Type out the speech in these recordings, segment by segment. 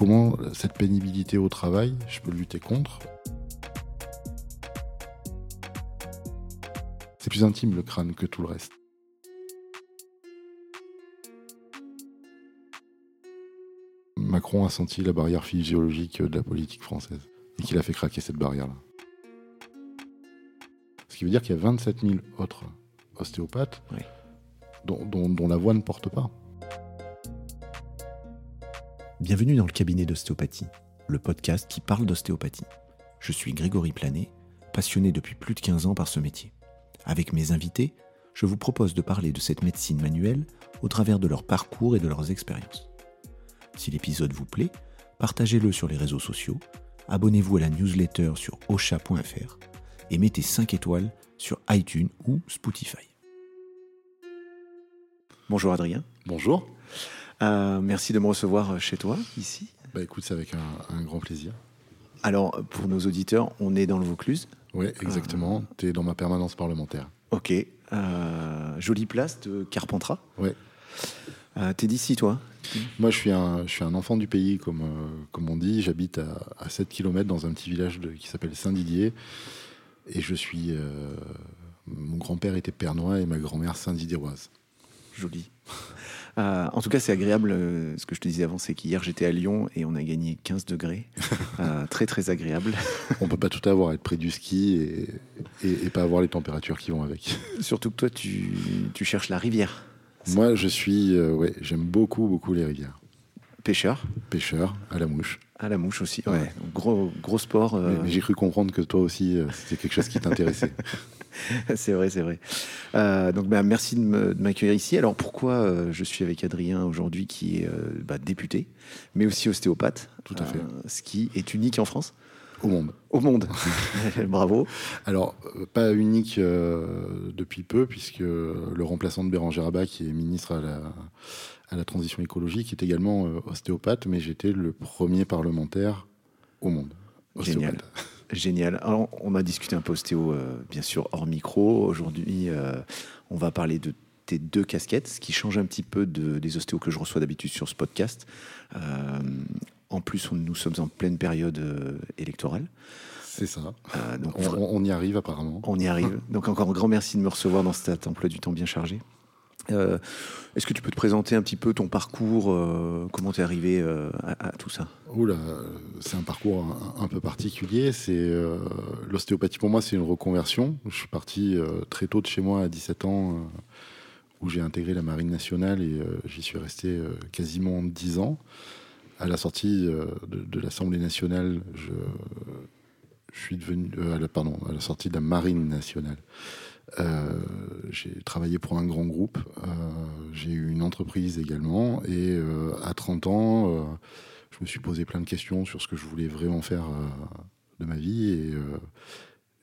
comment cette pénibilité au travail, je peux lutter contre. C'est plus intime le crâne que tout le reste. Macron a senti la barrière physiologique de la politique française et qu'il a fait craquer cette barrière-là. Ce qui veut dire qu'il y a 27 000 autres ostéopathes Oui. dont, dont- dont la voix ne porte pas. Bienvenue dans le cabinet d'ostéopathie, le podcast qui parle d'ostéopathie. Je suis Grégory Planet, passionné depuis plus de 15 ans par ce métier. Avec mes invités, je vous propose de parler de cette médecine manuelle au travers de leur parcours et de leurs expériences. Si l'épisode vous plaît, partagez-le sur les réseaux sociaux, abonnez-vous à la newsletter sur osha.fr et mettez 5 étoiles sur iTunes ou Spotify. Bonjour Adrien. Bonjour. Euh, merci de me recevoir chez toi, ici. Bah écoute, c'est avec un, un grand plaisir. Alors, pour nos auditeurs, on est dans le Vaucluse. Oui, exactement. Tu es dans ma permanence parlementaire. Ok. Euh, jolie place de Carpentras. Euh, T'es d'ici, toi? Moi, je suis un, je suis un enfant du pays, comme, euh, comme on dit. J'habite à, à 7 km dans un petit village de- qui s'appelle Saint-Didier. Et je suis. euh, mon grand-père était pernois et ma grand-mère Saint-Didieroise. Joli. Euh, en tout cas, c'est agréable. euh, ce que je te disais avant, c'est qu'hier, j'étais à Lyon et on a gagné 15 degrés. Euh, très, très agréable. On peut pas tout avoir, être près du ski et, et, et pas avoir les températures qui vont avec. Surtout que toi, tu, tu cherches la rivière. Moi, je suis. ouais, j'aime beaucoup, beaucoup les rivières. Pêcheur, Pêcheur, à la mouche. à la mouche aussi. Ouais. Ouais. Donc, Gros, gros sport. Mais, mais j'ai cru comprendre que toi aussi, c'était quelque chose qui t'intéressait. c'est vrai, c'est vrai. Euh, donc, bah, merci de m'accueillir ici. Alors, pourquoi euh, je suis avec Adrien aujourd'hui, qui est euh, bah, député, mais aussi ostéopathe Tout à fait. ce qui est unique en France, Au monde. au monde. Bravo. Alors, pas unique depuis peu, puisque le remplaçant de Bérangère Abba, qui est ministre à la, à la transition écologique, est également ostéopathe, mais j'étais le premier parlementaire au monde. Ostéopathe. Génial. Alors, on a discuté un peu ostéo, euh, bien sûr, hors micro. Aujourd'hui, euh, on va parler de tes deux casquettes, ce qui change un petit peu de- des ostéos que je reçois d'habitude sur ce podcast. Euh, en plus, on- nous sommes en pleine période électorale. C'est ça. Donc, on- on y arrive apparemment. On y arrive. Donc encore un grand merci de me recevoir dans cet emploi du temps bien chargé. Euh, Est-ce que tu peux te présenter un petit peu ton parcours, euh, comment tu es arrivé euh, à, tout ça? C'est un parcours un, peu particulier. C'est l'ostéopathie pour moi, c'est une reconversion. Je suis parti très tôt de chez moi à 17 ans, où j'ai intégré la marine nationale et j'y suis resté quasiment 10 ans. À la sortie de, l'Assemblée nationale, je, suis devenu, pardon, à la sortie de la marine nationale. Euh, j'ai travaillé pour un grand groupe, euh, j'ai eu une entreprise également, et euh, à 30 ans, je me suis posé plein de questions sur ce que je voulais vraiment faire de ma vie et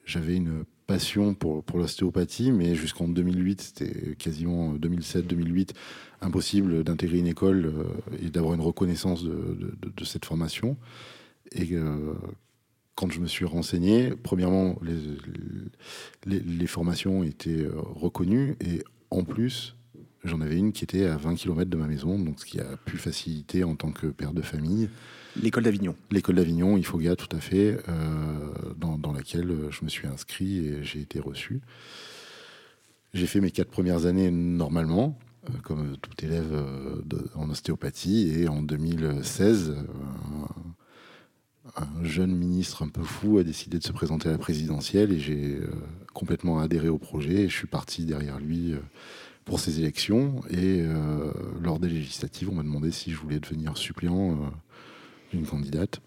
j'avais une passion pour, pour l'ostéopathie, mais jusqu'en 2008, c'était quasiment 2007-2008, impossible d'intégrer une école et d'avoir une reconnaissance de, cette formation. Quand je me suis renseigné, premièrement, les, les, les formations étaient euh, reconnues et en plus, J'en avais une qui était à 20 km de ma maison, donc ce qui a pu faciliter en tant que père de famille. L'école d'Avignon. L'école d'Avignon, Ifoga, tout à fait, euh, dans, dans laquelle je me suis inscrit et j'ai été reçu. J'ai fait mes quatre premières années normalement, euh, comme tout élève euh, de- en ostéopathie, et en 2016, euh, un, un jeune ministre un peu fou a décidé de se présenter à la présidentielle et j'ai euh, complètement adhéré au projet et je suis parti derrière lui. euh, pour ces élections et euh, lors des législatives, on m'a demandé si je voulais devenir suppléant d'une candidate.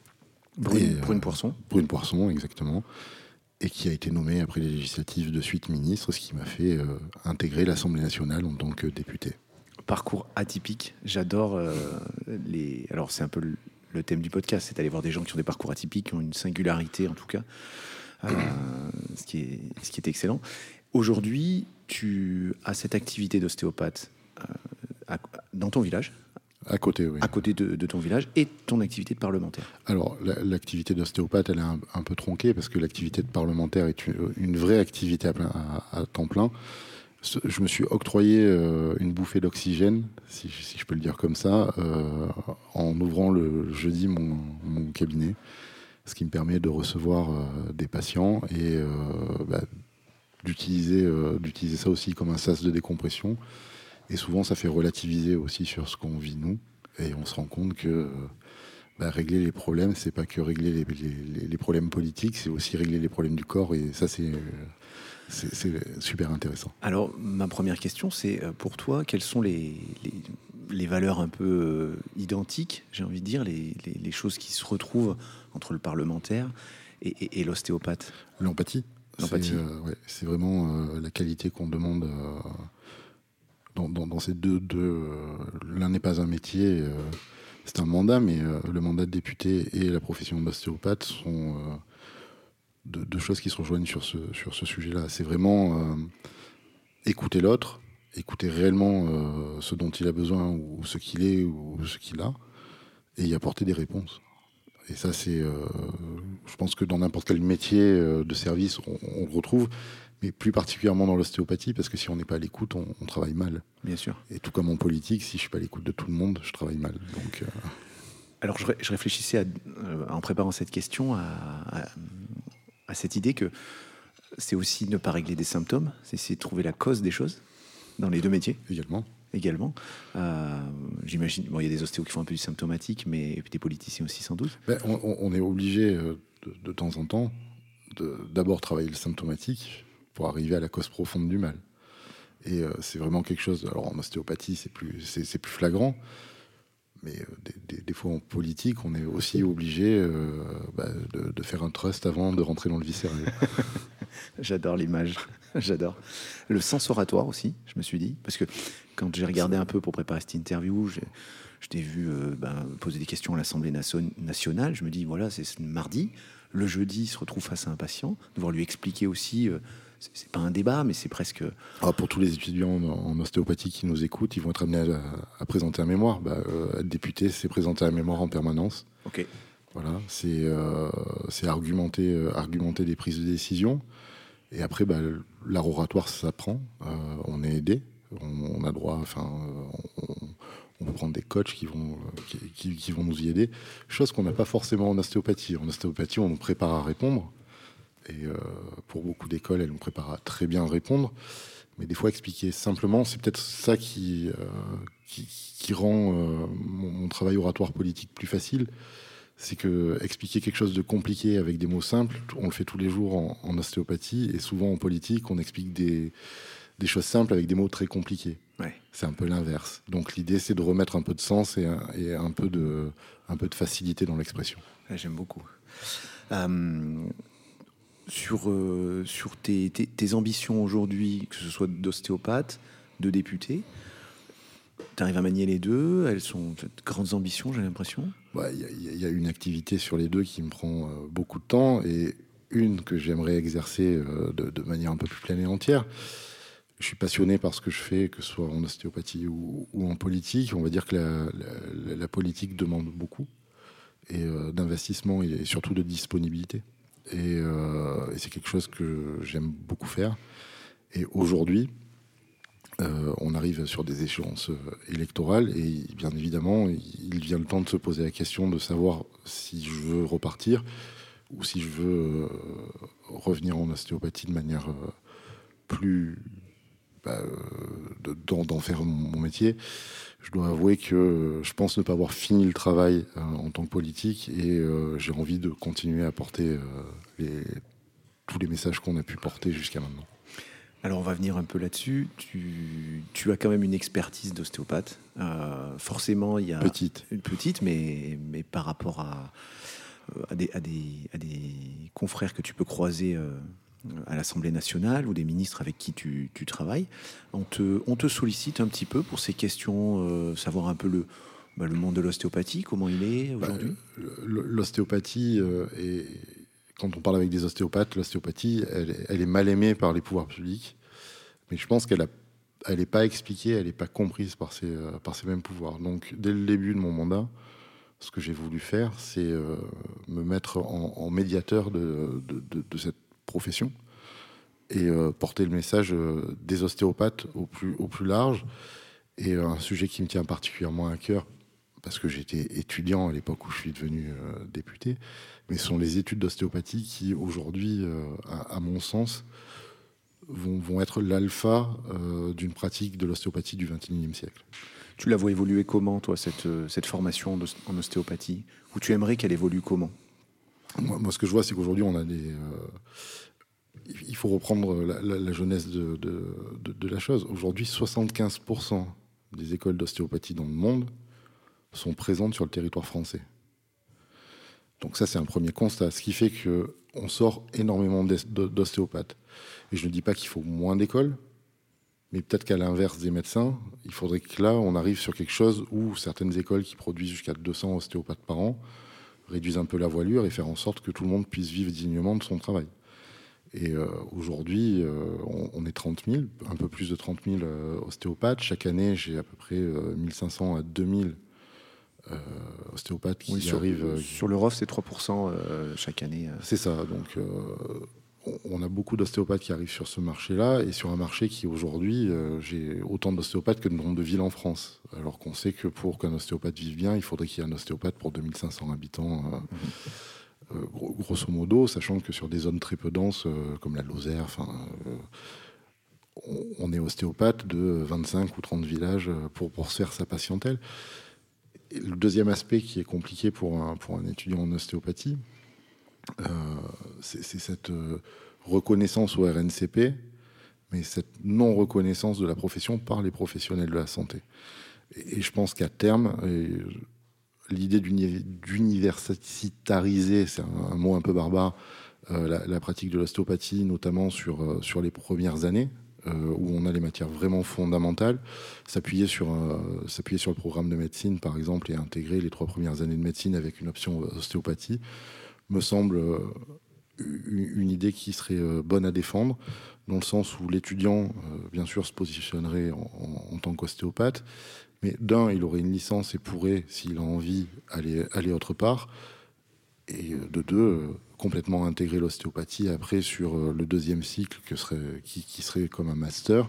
Brune, Et, Brune Poisson. Brune Poisson, exactement, et qui a été nommée après les législatives de suite ministre, ce qui m'a fait intégrer l'Assemblée nationale en tant que député. Parcours atypique. J'adore euh, les. Alors, c'est un peu le, thème du podcast, c'est d'aller voir des gens qui ont des parcours atypiques, qui ont une singularité en tout cas, Euh, ce, qui est, ce qui est excellent. Aujourd'hui, tu as cette activité d'ostéopathe euh, dans ton village, À côté, oui. à côté de, de ton village, et ton activité de parlementaire. Alors, la- l'activité d'ostéopathe, elle est un, un peu tronquée parce que l'activité de parlementaire est une, une vraie activité à, plein- à- à temps plein. Je me suis octroyé euh, une bouffée d'oxygène, si, je peux le dire comme ça, euh, en ouvrant le jeudi mon, cabinet, ce qui me permet de recevoir euh, des patients et bah, d'utiliser ça aussi comme un sas de décompression. Et souvent, ça fait relativiser aussi sur ce qu'on vit nous, et on se rend compte que bah, régler les problèmes, c'est pas que régler les, les problèmes politiques, c'est aussi régler les problèmes du corps, et ça, c'est c'est super intéressant. Alors, ma première question, c'est euh, pour toi, quelles sont les, les, valeurs un peu euh, identiques, j'ai envie de dire, les, les, choses qui se retrouvent entre le parlementaire et, l'ostéopathe? L'empathie. L'empathie. C'est euh, vraiment la qualité qu'on demande dans, dans, ces deux. deux L'un n'est pas un métier, c'est un mandat, mais le mandat de député et la profession d'ostéopathe sont deux, choses qui se rejoignent sur ce, sur ce sujet-là. C'est vraiment euh, écouter l'autre, écouter réellement euh, ce dont il a besoin ou ce qu'il est ou ce qu'il a, et y apporter des réponses. Et ça, c'est, euh, je pense que dans n'importe quel métier de service, on, le retrouve, mais plus particulièrement dans l'ostéopathie, parce que si on n'est pas à l'écoute, on, travaille mal. Bien sûr. Et tout comme en politique, si je suis pas à l'écoute de tout le monde, je travaille mal. Donc. Alors, je, réfléchissais en préparant cette question à, à cette idée que c'est aussi ne pas régler des symptômes, c'est essayer de trouver la cause des choses dans les deux métiers. Également. Également. Euh, j'imagine, bon, il y a des ostéos qui font un peu du symptomatique, mais des politiciens aussi sans doute. Ben, on, est obligé euh, de, temps en temps d'abord travailler le symptomatique pour arriver à la cause profonde du mal. Et euh, c'est vraiment quelque chose. Alors en ostéopathie, c'est plus, c'est plus flagrant. Mais euh, des, fois en politique, on est aussi obligé euh, bah, de, faire un trust avant de rentrer dans le viscéral. J'adore l'image, j'adore. Le sens oratoire aussi, je me suis dit, parce que quand j'ai regardé un peu pour préparer cette interview, je t'ai vu euh, ben, poser des questions à l'Assemblée nationale. Je me dis, voilà, c'est mardi. Le jeudi, il se retrouve face à un patient, devoir lui expliquer aussi c'est pas un débat, mais c'est presque. Ah, pour tous les étudiants en, ostéopathie qui nous écoutent, ils vont être amenés à, présenter un mémoire. Bah, euh, être député, c'est présenter un mémoire en permanence. Ok. Voilà, c'est euh, argumenter, euh, argumenter des prises de décision. Et après, bah, l'art oratoire, ça s'apprend. on est aidé. On, a droit, enfin, on, peut prendre des coachs qui vont, qui, qui vont nous y aider. Chose qu'on n'a pas forcément en ostéopathie. En ostéopathie, on nous prépare à répondre. Et euh, pour beaucoup d'écoles, elles nous préparent à très bien répondre. Mais des fois, expliquer simplement, c'est peut-être ça qui, euh, qui, rend euh, mon, travail oratoire politique plus facile. C'est que expliquer quelque chose de compliqué avec des mots simples, on le fait tous les jours en, ostéopathie. Et souvent en politique, on explique des, des choses simples avec des mots très compliqués. Ouais. C'est un peu l'inverse. Donc l'idée, c'est de remettre un peu de sens et un, et un, peu, de, un peu de facilité dans l'expression. J'aime beaucoup sur, euh, sur tes, ambitions aujourd'hui, que ce soit d'ostéopathe, de député. Tu arrives à manier les deux Elles sont de grandes ambitions, j'ai l'impression Il y, a une activité sur les deux qui me prend euh, beaucoup de temps et une que j'aimerais exercer euh, de, manière un peu plus pleine et entière. Je suis passionné par ce que je fais, que ce soit en ostéopathie ou, en politique. On va dire que la, politique demande beaucoup et d'investissement et surtout de disponibilité. Euh, et, c'est quelque chose que j'aime beaucoup faire. Et aujourd'hui, euh, on arrive sur des échéances euh, électorales et bien évidemment, il vient le temps de se poser la question de savoir si je veux repartir ou si je veux revenir en ostéopathie de manière plus bah, d'en faire mon métier je dois avouer que je pense ne pas avoir fini le travail euh, en tant que politique et euh, j'ai envie de continuer à porter euh, tous les messages qu'on a pu porter jusqu'à maintenant. Alors on va venir un peu là-dessus. Tu, as quand même une expertise d'ostéopathe. forcément, il y a petite, une petite, mais, mais par rapport à, à, des, à, des, à des confrères que tu peux croiser à l'Assemblée nationale ou des ministres avec qui tu, travailles, on te, on te, sollicite un petit peu pour ces questions, euh, savoir un peu le, bah, le monde de l'ostéopathie, comment il est bah, aujourd'hui? L'ostéopathie, euh, quand on parle avec des ostéopathes, l'ostéopathie, elle, est mal aimée par les pouvoirs publics, mais je pense qu'elle elle n'est pas expliquée, elle n'est pas comprise par ces, euh, par ces mêmes pouvoirs. Donc, dès le début de mon mandat, ce que j'ai voulu faire, c'est me mettre en, médiateur de, de, de, cette profession et porter le message des ostéopathes au plus, large. Et un sujet qui me tient particulièrement à cœur, parce que j'étais étudiant à l'époque où je suis devenu député, mais sont les études d'ostéopathie qui, aujourd'hui, à, mon sens, vont, être l'alpha d'une pratique de l'ostéopathie du XXIe siècle. Tu la vois évoluer comment, toi, cette, cette formation en ostéopathie? Ou tu aimerais qu'elle évolue comment? Moi, ce que je vois, c'est qu'aujourd'hui, on a des. Euh, il faut reprendre la, jeunesse de, de, la chose. Aujourd'hui, 75% des écoles d'ostéopathie dans le monde sont présentes sur le territoire français. Donc ça, c'est un premier constat, ce qui fait qu'on sort énormément d'ostéopathes. Et je ne dis pas qu'il faut moins d'écoles, mais peut-être qu'à l'inverse des médecins, il faudrait que là, on arrive sur quelque chose où certaines écoles qui produisent jusqu'à 200 ostéopathes par an réduisent un peu la voilure et faire en sorte que tout le monde puisse vivre dignement de son travail. Et euh, aujourd'hui, euh, on, est 30 000, un peu plus de 30 000 euh, ostéopathes. Chaque année, j'ai à peu près 1500 à 2000 ostéopathes qui sur, arrivent. Sur l'Europe, c'est 3% chaque année. C'est ça. Donc, on a beaucoup d'ostéopathes qui arrivent sur ce marché-là et sur un marché qui aujourd'hui, euh, j'ai autant d'ostéopathes que de nombre de villes en France. Alors qu'on sait que pour qu'un ostéopathe vive bien, il faudrait qu'il y ait un ostéopathe pour 2500 habitants, euh, euh, grosso modo, sachant que sur des zones très peu denses comme la Lozère, on, est ostéopathe de 25 ou 30 villages pour, pour faire sa patientèle. le deuxième aspect qui est compliqué pour un, pour un étudiant en ostéopathie, c'est cette euh, reconnaissance au RNCP, mais cette non-reconnaissance de la profession par les professionnels de la santé. Et, je pense qu'à terme, l'idée d'universitariser, c'est un, mot un peu barbare, euh, la, pratique de l'ostéopathie, notamment sur, sur les premières années, où on a les matières vraiment fondamentales, s'appuyer sur, s'appuyer sur le programme de médecine, par exemple, et intégrer les trois premières années de médecine avec une option ostéopathie, me semble euh, une idée qui serait euh, bonne à défendre, dans le sens où l'étudiant, euh, bien sûr, se positionnerait en, tant qu'ostéopathe, mais d'un, il aurait une licence et pourrait, s'il a envie, aller, aller autre part, et de deux, complètement intégrer l'ostéopathie après sur le deuxième cycle qui, qui, serait comme un master,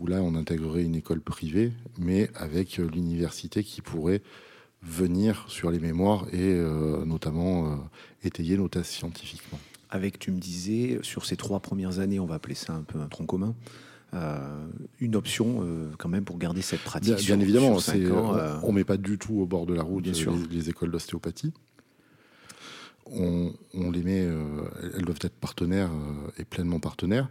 où là on intégrerait une école privée, mais avec l'université qui pourrait venir sur les mémoires et euh, notamment euh, étayer nos thèses scientifiquement. Avec, tu me disais, sur ces trois premières années, on va appeler ça un peu un tronc commun, euh, une option quand même pour garder cette pratique. Bien, évidemment, on ne met pas du tout au bord de la route les, les, écoles d'ostéopathie. On, les met, elles doivent être partenaires et pleinement partenaires,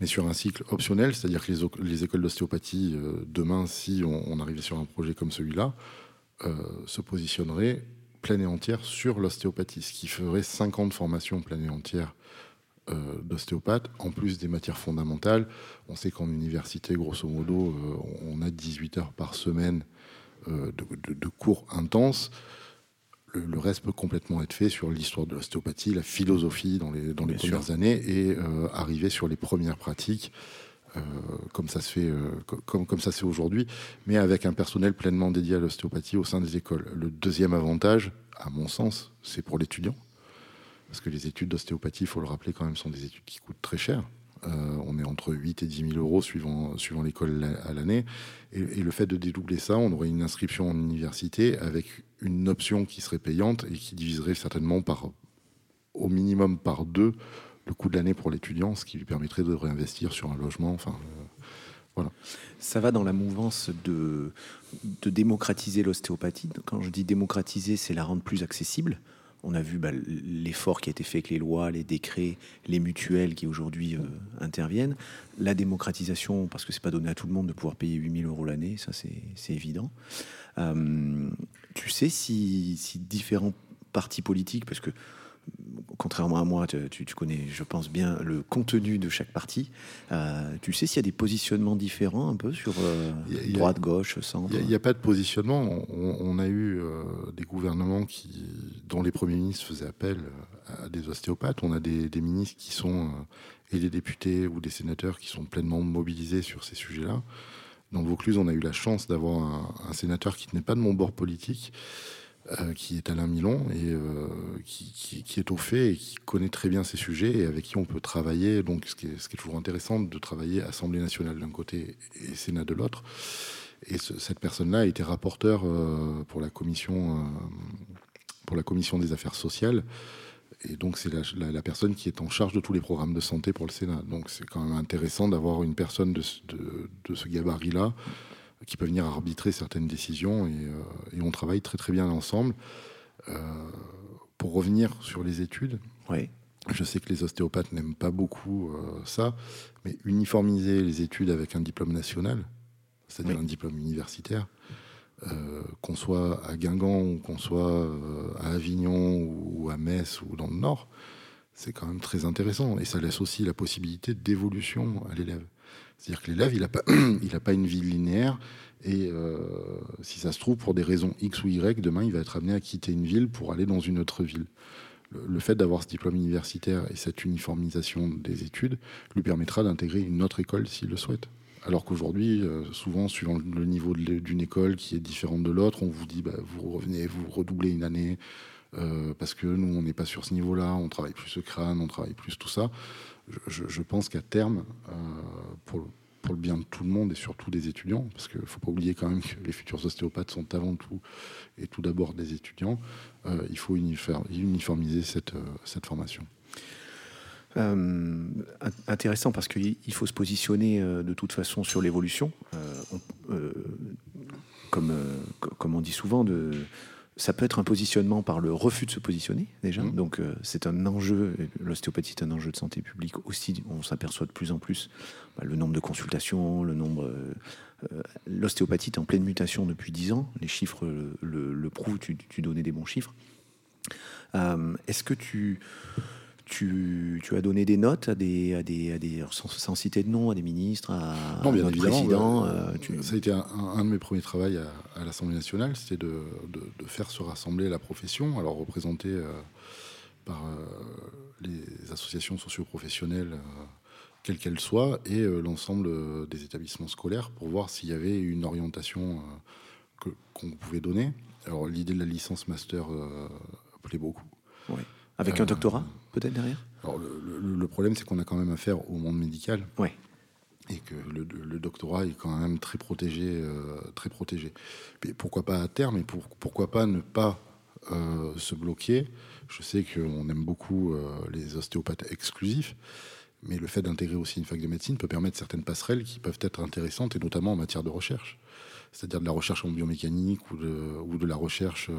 mais sur un cycle optionnel, c'est-à-dire que les, écoles d'ostéopathie, demain, si on, on, arrivait sur un projet comme celui-là, se positionnerait pleine et entière sur l'ostéopathie, ce qui ferait 50 formations pleine et entière euh, d'ostéopathe, en plus des matières fondamentales. On sait qu'en université, grosso modo, euh, on a 18 heures par semaine de, cours intenses. Le, reste peut complètement être fait sur l'histoire de l'ostéopathie, la philosophie dans les, dans les premières années et arriver sur les premières pratiques euh, comme ça se fait, euh, comme, ça c'est aujourd'hui, mais avec un personnel pleinement dédié à l'ostéopathie au sein des écoles. Le deuxième avantage, à mon sens, c'est pour l'étudiant, parce que les études d'ostéopathie, il faut le rappeler quand même, sont des études qui coûtent très cher. Euh, on est entre 8 et 10 000 euros suivant, suivant l'école à l'année. Et, et, le fait de dédoubler ça, on aurait une inscription en université avec une option qui serait payante et qui diviserait certainement par, au minimum par deux le coût de l'année pour l'étudiant, ce qui lui permettrait de réinvestir sur un logement. Enfin, euh, voilà. Ça va dans la mouvance de, démocratiser l'ostéopathie. Quand je dis démocratiser, c'est la rendre plus accessible. On a vu bah, l'effort qui a été fait avec les lois, les décrets, les mutuelles qui aujourd'hui euh, interviennent. La démocratisation, parce que c'est pas donné à tout le monde de pouvoir payer 8000 euros l'année, ça c'est évident. Euh, tu sais si différents partis politiques, parce que contrairement à moi, tu, connais, je pense bien, le contenu de chaque parti. Euh, tu sais s'il y a des positionnements différents un peu sur euh, droite, gauche, centre? Il n'y a, pas de positionnement. On, a eu euh, des gouvernements qui, dont les premiers ministres faisaient appel à des ostéopathes. On a des, ministres qui sont, et des députés ou des sénateurs qui sont pleinement mobilisés sur ces sujets-là. Dans le Vaucluse, on a eu la chance d'avoir un, un sénateur qui n'est pas de mon bord politique, qui est Alain Milon et qui, est au fait et qui connaît très bien ces sujets et avec qui on peut travailler. Donc, ce qui est, toujours intéressant de travailler Assemblée nationale d'un côté et Sénat de l'autre. Et cette personne-là a été rapporteur pour la commission pour la commission des affaires sociales et donc c'est la, personne qui est en charge de tous les programmes de santé pour le Sénat. Donc c'est quand même intéressant d'avoir une personne de, ce gabarit-là qui peut venir arbitrer certaines décisions et, euh, on travaille très très bien ensemble. Euh, pour revenir sur les études, oui. je sais que les ostéopathes n'aiment pas beaucoup euh, ça, mais uniformiser les études avec un diplôme national, c'est-à-dire un diplôme universitaire, euh, qu'on soit à Guingamp ou qu'on soit euh, à Avignon ou à Metz ou dans le Nord, c'est quand même très intéressant. Et ça laisse aussi la possibilité d'évolution à l'élève. C'est-à-dire que l'élève, il n'a pas, pas une vie linéaire. Et euh, si ça se trouve, pour des raisons X ou Y, demain, il va être amené à quitter une ville pour aller dans une autre ville. le fait d'avoir ce diplôme universitaire et cette uniformisation des études lui permettra d'intégrer une autre école s'il le souhaite. Alors qu'aujourd'hui, euh, souvent, suivant le niveau d'une école qui est différente de l'autre, on vous dit bah, vous revenez, vous redoublez une année, euh, parce que nous, on n'est pas sur ce niveau-là, on travaille plus ce crâne, on travaille plus tout ça. Je, pense qu'à terme, euh, pour, le bien de tout le monde et surtout des étudiants, parce qu'il ne faut pas oublier quand même que les futurs ostéopathes sont avant tout et tout d'abord des étudiants, il faut uniformiser cette, formation. Euh, intéressant parce qu'il faut se positionner euh, de toute façon sur l'évolution. Euh, comme, comme on dit souvent, de, ça peut être un positionnement par le refus de se positionner déjà. Mmh. Donc c'est un enjeu, l'ostéopathie est un enjeu de santé publique aussi. On s'aperçoit de plus en plus bah, le nombre de consultations, le nombre. L'ostéopathie est en pleine mutation depuis 10 ans. Les chiffres le, prouvent, tu, tu, donnais des bons chiffres. Est-ce que tu tu, as donné des notes à des, à des, à des sans, citer de nom, à des ministres, à, non, bien président. Euh, ça a été un, de mes premiers travaux à, l'Assemblée nationale, c'était de, de, faire se rassembler la profession, alors représentée euh, par euh, les associations socioprofessionnelles, quelles qu'elles soient, et l'ensemble des établissements scolaires pour voir s'il y avait une orientation qu'on pouvait donner. Alors l'idée de la licence master plaît beaucoup. Oui. Avec un doctorat? Peut-être derrière Alors, le, problème, c'est qu'on a quand même affaire au monde médical. Oui. Et que le, doctorat est quand même très protégé, euh, très protégé. Mais pourquoi pas à terme et pourquoi pas ne pas euh, se bloquer? Je sais qu'on aime beaucoup euh, les ostéopathes exclusifs, mais le fait d'intégrer aussi une fac de médecine peut permettre certaines passerelles qui peuvent être intéressantes, et notamment en matière de recherche c'est-à-dire de la recherche en biomécanique ou de, la recherche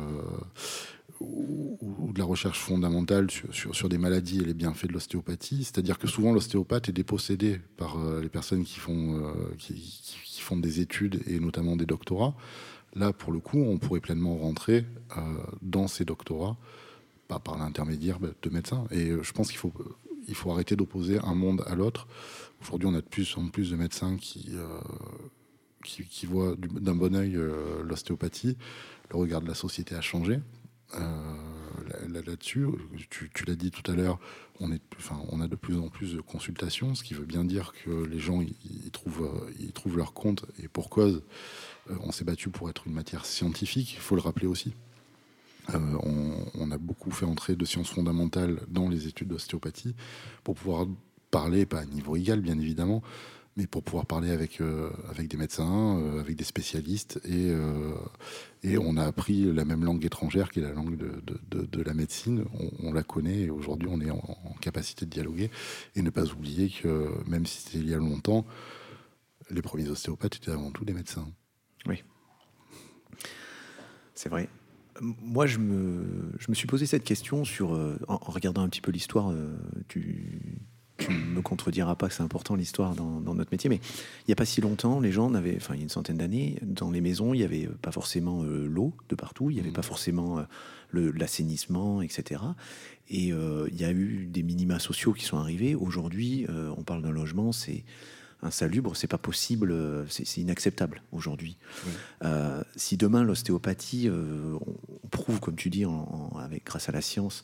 ou, de la recherche fondamentale sur, des maladies et les bienfaits de l'ostéopathie. C'est-à-dire que souvent l'ostéopathe est dépossédé par euh, les personnes qui font, euh, qui, font des études et notamment des doctorats. Là, pour le coup, on pourrait pleinement rentrer euh, dans ces doctorats pas par l'intermédiaire bah, de médecins. Et je pense qu'il faut, il faut arrêter d'opposer un monde à l'autre. Aujourd'hui, on a de plus en plus de médecins qui, qui, voient d'un bon oeil l'ostéopathie. Le regard de la société a changé. Euh, là-dessus. Tu, l'as dit tout à l'heure, on, on a de plus en plus de consultations, ce qui veut bien dire que les gens ils trouvent, ils trouvent leur compte et pour cause. Euh, on s'est battu pour être une matière scientifique, il faut le rappeler aussi. Euh, on, a beaucoup fait entrer de sciences fondamentales dans les études d'ostéopathie pour pouvoir parler, pas à niveau égal bien évidemment, mais pour pouvoir parler avec, euh, avec des médecins, euh, avec des spécialistes. Et, euh, et on a appris la même langue étrangère qui est la langue de, de, la médecine. On, la connaît et aujourd'hui on est en, capacité de dialoguer. Et ne pas oublier que même si c'était il y a longtemps, les premiers ostéopathes étaient avant tout des médecins. Oui. C'est vrai. Moi, je me, je me suis posé cette question sur, en, regardant un petit peu l'histoire du, tu me contrediras pas que c'est important l'histoire dans, notre métier, mais il n'y a pas si longtemps, les gens n'avaient, enfin il y a une centaine d'années, dans les maisons, il n'y avait pas forcément euh, l'eau de partout, il n'y avait mmh. pas forcément euh, l'assainissement, etc. Et euh, il y a eu des minima sociaux qui sont arrivés. Aujourd'hui, on parle d'un logement, c'est insalubre, c'est pas possible, euh, c'est inacceptable aujourd'hui. Euh, si demain l'ostéopathie, euh, on prouve, comme tu dis, avec grâce à la science,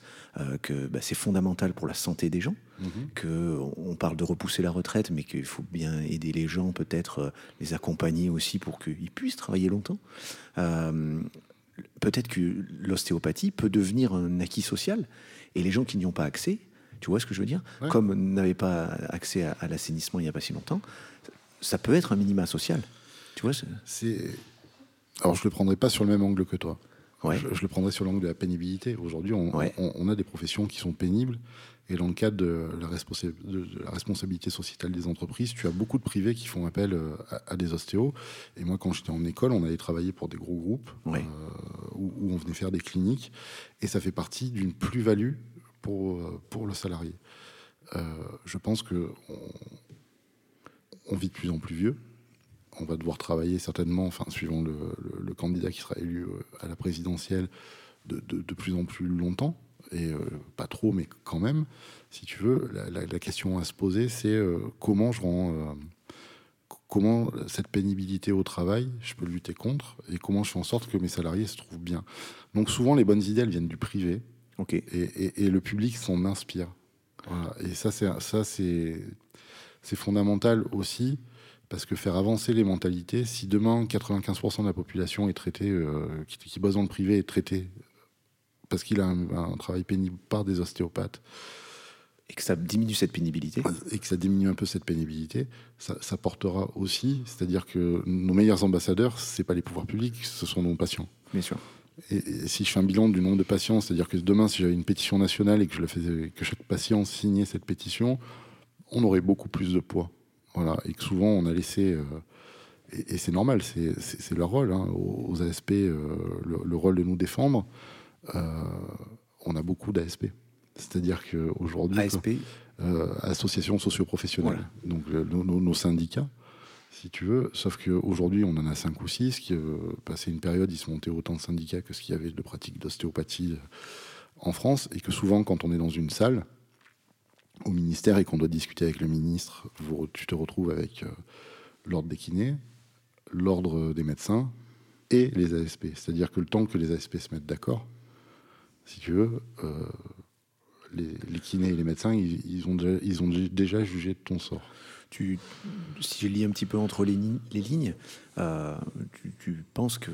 que bah, c'est fondamental pour la santé des gens, mhm. que on parle de repousser la retraite, mais qu'il faut bien aider les gens, peut-être les accompagner aussi pour qu'ils puissent travailler longtemps peut-être que l'ostéopathie peut devenir un acquis social et les gens qui n'y ont pas accès, tu vois ce que je veux dire? Comme n'avaient pas accès à, l'assainissement il n'y a pas si longtemps, ça peut être un minima social. Tu vois C'est. Alors je le prendrai pas sur le même angle que toi. Je, le prendrai sur l'angle de la pénibilité. Aujourd'hui, on, on, a des professions qui sont pénibles et dans le cadre de la, responsabilité sociétale des entreprises, tu as beaucoup de privés qui font appel euh, à, des ostéos. Et moi, quand j'étais en école, on allait travailler pour des gros groupes euh, où, on venait faire des cliniques. Et ça fait partie d'une plus-value pour, euh, pour le salarié. je pense que on, vit de plus en plus vieux. On va devoir travailler certainement, enfin, suivant le, candidat qui sera élu à la présidentielle, de, de plus en plus longtemps et euh, pas trop, mais quand même, si tu veux, la, question à se poser, c'est euh, comment je rends, euh, comment cette pénibilité au travail, je peux lutter contre, et comment je fais en sorte que mes salariés se trouvent bien. Donc souvent, les bonnes idées, elles viennent du privé, et, le public s'en inspire. Et ça, c'est ça, c'est c'est fondamental aussi. Parce que faire avancer les mentalités, si demain 95% de la population est traitée, qui, qui bosse dans le privé est traitée parce qu'il a un, travail pénible par des ostéopathes. Et que ça diminue cette pénibilité Et que ça diminue un peu cette pénibilité, ça, portera aussi, c'est-à-dire que nos meilleurs ambassadeurs, ce pas les pouvoirs publics, ce sont nos patients. Bien sûr. Et, si je fais un bilan du nombre de patients, c'est-à-dire que demain, si j'avais une pétition nationale et que je le faisais, que chaque patient signait cette pétition, on aurait beaucoup plus de poids. Voilà. Et que souvent, on a laissé. Euh, et, c'est normal, c'est leur rôle, hein, aux, ASP, euh, le, rôle de nous défendre. Euh, on a beaucoup d'ASP. C'est-à-dire qu'aujourd'hui, ASP associations socioprofessionnelles, donc nos, syndicats, si tu veux, sauf qu'aujourd'hui on en a cinq ou six, qui passé une période, ils se montaient autant de syndicats que ce qu'il y avait de pratiques d'ostéopathie en France, et que souvent quand on est dans une salle au ministère et qu'on doit discuter avec le ministre, tu te retrouves avec l'ordre des kinés, l'ordre des médecins et les ASP. C'est-à-dire que le temps que les ASP se mettent d'accord, si tu veux, euh, les, kinés et les médecins, ils, ont déjà, ils ont déjà jugé de ton sort. Tu, si je lis un petit peu entre les, lignes, euh, tu, penses que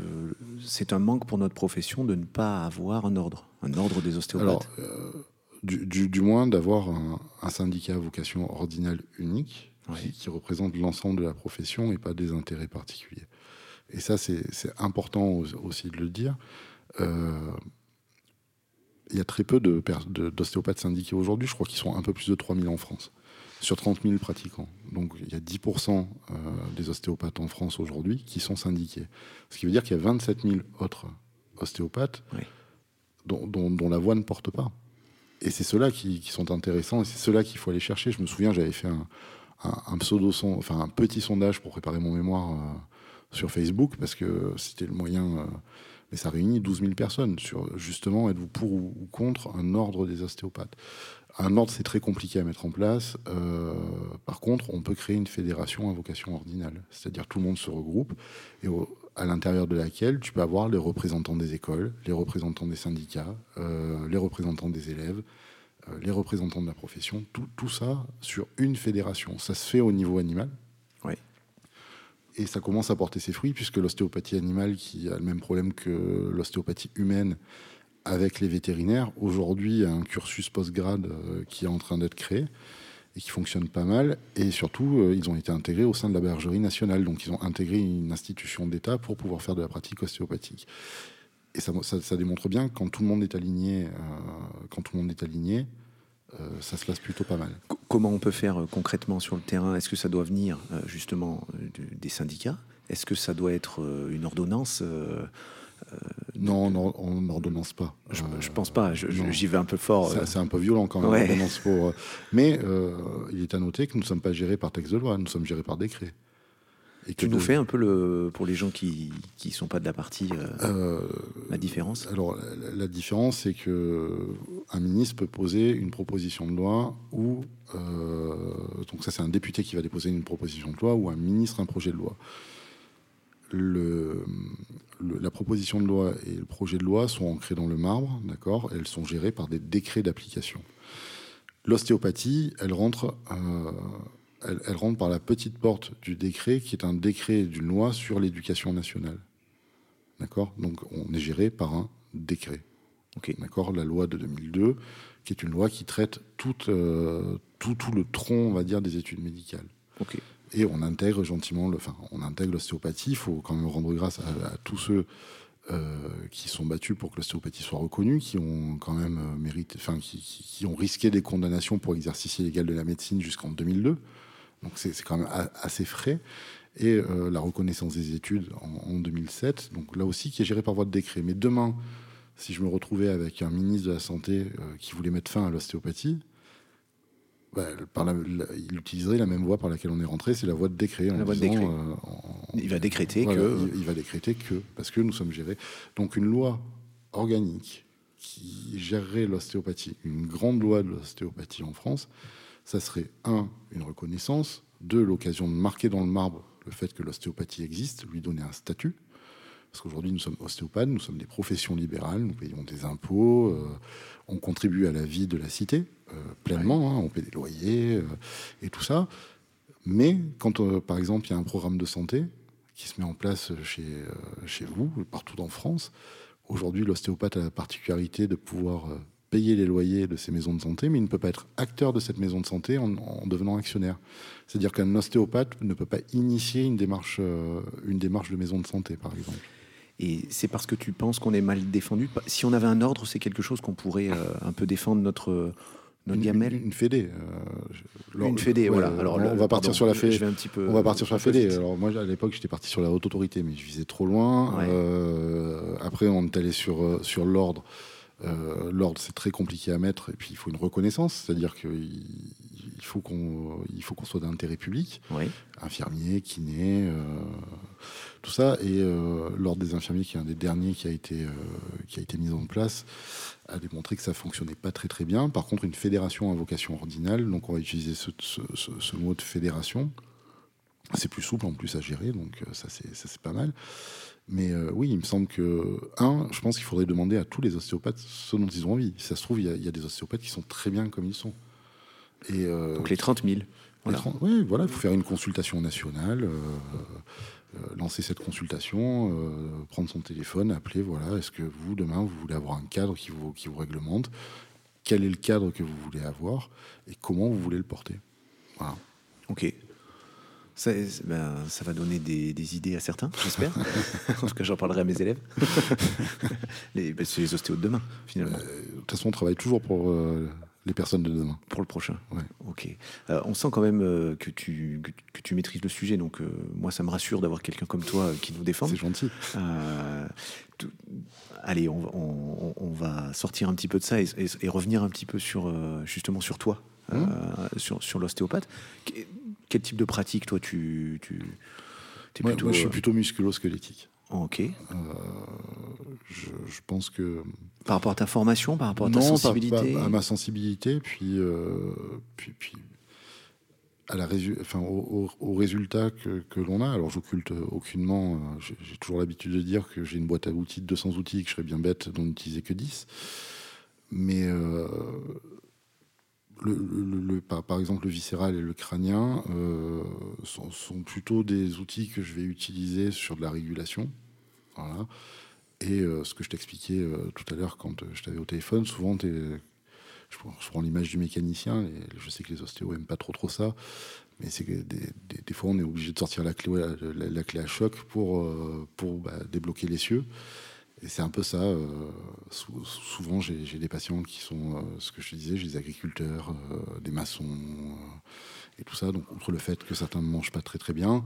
c'est un manque pour notre profession de ne pas avoir un ordre, un ordre des ostéopathes euh, du, moins d'avoir un, syndicat à vocation ordinale unique qui, représente l'ensemble de la profession et pas des intérêts particuliers. Et ça, c'est important aussi de le dire il y a très peu d'ostéopathes syndiqués aujourd'hui. Je crois qu'ils sont un peu plus de 3000 en France, sur 30 000 pratiquants. Donc il y a 10% euh, des ostéopathes en France aujourd'hui qui sont syndiqués. Ce qui veut dire qu'il y a 27 000 autres ostéopathes dont, la voix ne porte pas. Et c'est ceux-là qui, sont intéressants et c'est ceux-là qu'il faut aller chercher. Je me souviens, j'avais fait un, pseudo enfin un petit sondage pour préparer mon mémoire euh, sur Facebook parce que c'était le moyen. Euh, mais ça réunit 12 000 personnes sur justement êtes-vous pour ou contre un ordre des ostéopathes? Un ordre, c'est très compliqué à mettre en place. Euh, par contre, on peut créer une fédération à vocation ordinale, c'est-à-dire tout le monde se regroupe et à l'intérieur de laquelle tu peux avoir les représentants des écoles, les représentants des syndicats, euh, les représentants des élèves, euh, les représentants de la profession, tout, tout ça sur une fédération. Ça se fait au niveau animal, et ça commence à porter ses fruits, puisque l'ostéopathie animale, qui a le même problème que l'ostéopathie humaine avec les vétérinaires, aujourd'hui a un cursus post-grade euh, qui est en train d'être créé et qui fonctionne pas mal. Et surtout, euh, ils ont été intégrés au sein de la bergerie nationale. Donc, ils ont intégré une institution d'État pour pouvoir faire de la pratique ostéopathique. Et ça, démontre bien quand tout le monde est aligné, quand tout le monde est aligné, euh, ça se passe plutôt pas mal. comment on peut faire euh, concrètement sur le terrain? Est-ce que ça doit venir euh, justement des syndicats? Est-ce que ça doit être une ordonnance non, on n'ordonnance pas. Je, ne pense pas. J'y vais un peu fort. C'est un peu violent quand même. Pour, mais il est à noter que nous ne sommes pas gérés par texte de loi, nous sommes gérés par décret. Et tu nous fais un peu le pour les gens qui qui sont pas de la partie euh, euh, la différence. Alors la, différence c'est que un ministre peut poser une proposition de loi ou euh, donc ça c'est un député qui va déposer une proposition de loi ou un ministre un projet de loi. Le, la proposition de loi et le projet de loi sont ancrés dans le marbre, d'accord? Elles sont gérées par des décrets d'application. L'ostéopathie, elle rentre elle, rentre par la petite porte du décret, qui est un décret d'une loi sur l'éducation nationale. D'accord? Donc on est géré par un décret. D'accord? La loi de 2002, qui est une loi qui traite tout, euh, tout, tout, le tronc, on va dire, des études médicales. Et on intègre gentiment, le, enfin, on intègre l'ostéopathie. Il faut quand même rendre grâce à, tous ceux euh, qui sont battus pour que l'ostéopathie soit reconnue, qui ont quand même euh, mérité, enfin, qui, qui, ont risqué des condamnations pour exercice illégal de la médecine jusqu'en 2002. Donc c'est quand même assez frais et euh, la reconnaissance des études en, 2007, donc là aussi qui est géré par voie de décret. Mais demain, si je me retrouvais avec un ministre de la Santé euh, qui voulait mettre fin à l'ostéopathie, bah, il utiliserait la même voie par laquelle on est rentré, c'est la voie de décret. La voie de décret. Euh, il va décréter que. Il, va décréter que, parce que nous sommes gérés. Donc une loi organique qui gérerait l'ostéopathie, une grande loi de l'ostéopathie en France, ça serait un, une reconnaissance, deux, l'occasion de marquer dans le marbre le fait que l'ostéopathie existe, lui donner un statut. Parce qu'aujourd'hui, nous sommes ostéopathes, nous sommes des professions libérales, nous payons des impôts, euh, on contribue à la vie de la cité euh, pleinement, hein, on paie des loyers euh, et tout ça. Mais quand, par exemple, il y a un programme de santé qui se met en place chez, chez vous, partout en France, aujourd'hui, l'ostéopathe a la particularité de pouvoir payer les loyers de ces maisons de santé, mais il ne peut pas être acteur de cette maison de santé en, devenant actionnaire. C'est-à-dire qu'un ostéopathe ne peut pas initier une démarche, euh, une démarche de maison de santé, par exemple. Et c'est parce que tu penses qu'on est mal défendu? Si on avait un ordre, c'est quelque chose qu'on pourrait euh, un peu défendre notre notre gamelle? Une, fédé. Euh, une fédé, voilà. Alors, on, va partir sur la fédé. Je vais un petit peu. On va partir sur la fédé. Alors moi, à l'époque, j'étais parti sur la haute autorité, mais je visais trop loin. après, on est allé sur sur l'ordre. Euh, l'ordre, c'est très compliqué à mettre, et puis il faut une reconnaissance, c'est-à-dire qu'il faut qu'on il faut qu'on soit d'intérêt public, infirmier, kiné, euh, tout ça. Et euh, l'ordre des infirmiers, qui est un des derniers qui a été qui a été mis en place, a démontré que ça fonctionnait pas très très bien. Par contre, une fédération à vocation ordinale, donc on va utiliser ce, ce mot de fédération. C'est plus souple en plus à gérer, donc ça c'est pas mal. Mais euh, oui, il me semble que, un, je pense qu'il faudrait demander à tous les ostéopathes ce dont ils ont envie. Si ça se trouve, il y, a des ostéopathes qui sont très bien comme ils sont. Et, euh, Donc les 30 000. Voilà. oui, voilà, il faut faire une consultation nationale, euh, lancer cette consultation, prendre son téléphone, appeler, voilà, est-ce que vous, demain, vous voulez avoir un cadre qui vous, qui vous réglemente? Quel est le cadre que vous voulez avoir? Et comment vous voulez le porter? Voilà. Ok. Ça, ben, ça va donner des, idées à certains, j'espère. en tout cas, j'en parlerai à mes élèves. les, ben, c'est les ostéos de demain, finalement. Euh, de toute façon, on travaille toujours pour euh, les personnes de demain. Pour le prochain. Ouais. Ok. Euh, on sent quand même que, tu, que, tu maîtrises le sujet, donc moi, ça me rassure d'avoir quelqu'un comme toi qui nous défend. C'est gentil. allez, on, on, va sortir un petit peu de ça et, et revenir un petit peu sur justement sur toi, mmh. sur, sur l'ostéopathe quel type de pratique, toi, tu. tu es plutôt, moi, je suis euh, plutôt musculo-squelettique. Ok. Euh, je, pense que. Par rapport à ta formation, par rapport à ta sensibilité À ma sensibilité, puis, euh, puis, puis à la enfin, au, au, résultat que, que l'on a. Alors, j'occulte aucunement. j'ai toujours l'habitude de dire que j'ai une boîte à outils de 200 outils, que je serais bien bête d'en utiliser que 10. Mais par, exemple, le viscéral et le crânien euh, sont, plutôt des outils que je vais utiliser sur de la régulation. Et euh, ce que je t'expliquais euh, tout à l'heure quand je t'avais au téléphone, souvent, je, prends l'image du mécanicien. Je sais que les ostéos n'aiment pas trop trop ça, mais c'est que des, fois, on est obligé de sortir la clé, à choc pour, bah, débloquer les cieux. Et c'est un peu ça. Euh, souvent, j'ai des patients qui sont, euh, ce que je te disais, j'ai des agriculteurs, euh, des maçons et tout ça. Donc, outre le fait que certains ne mangent pas très très bien,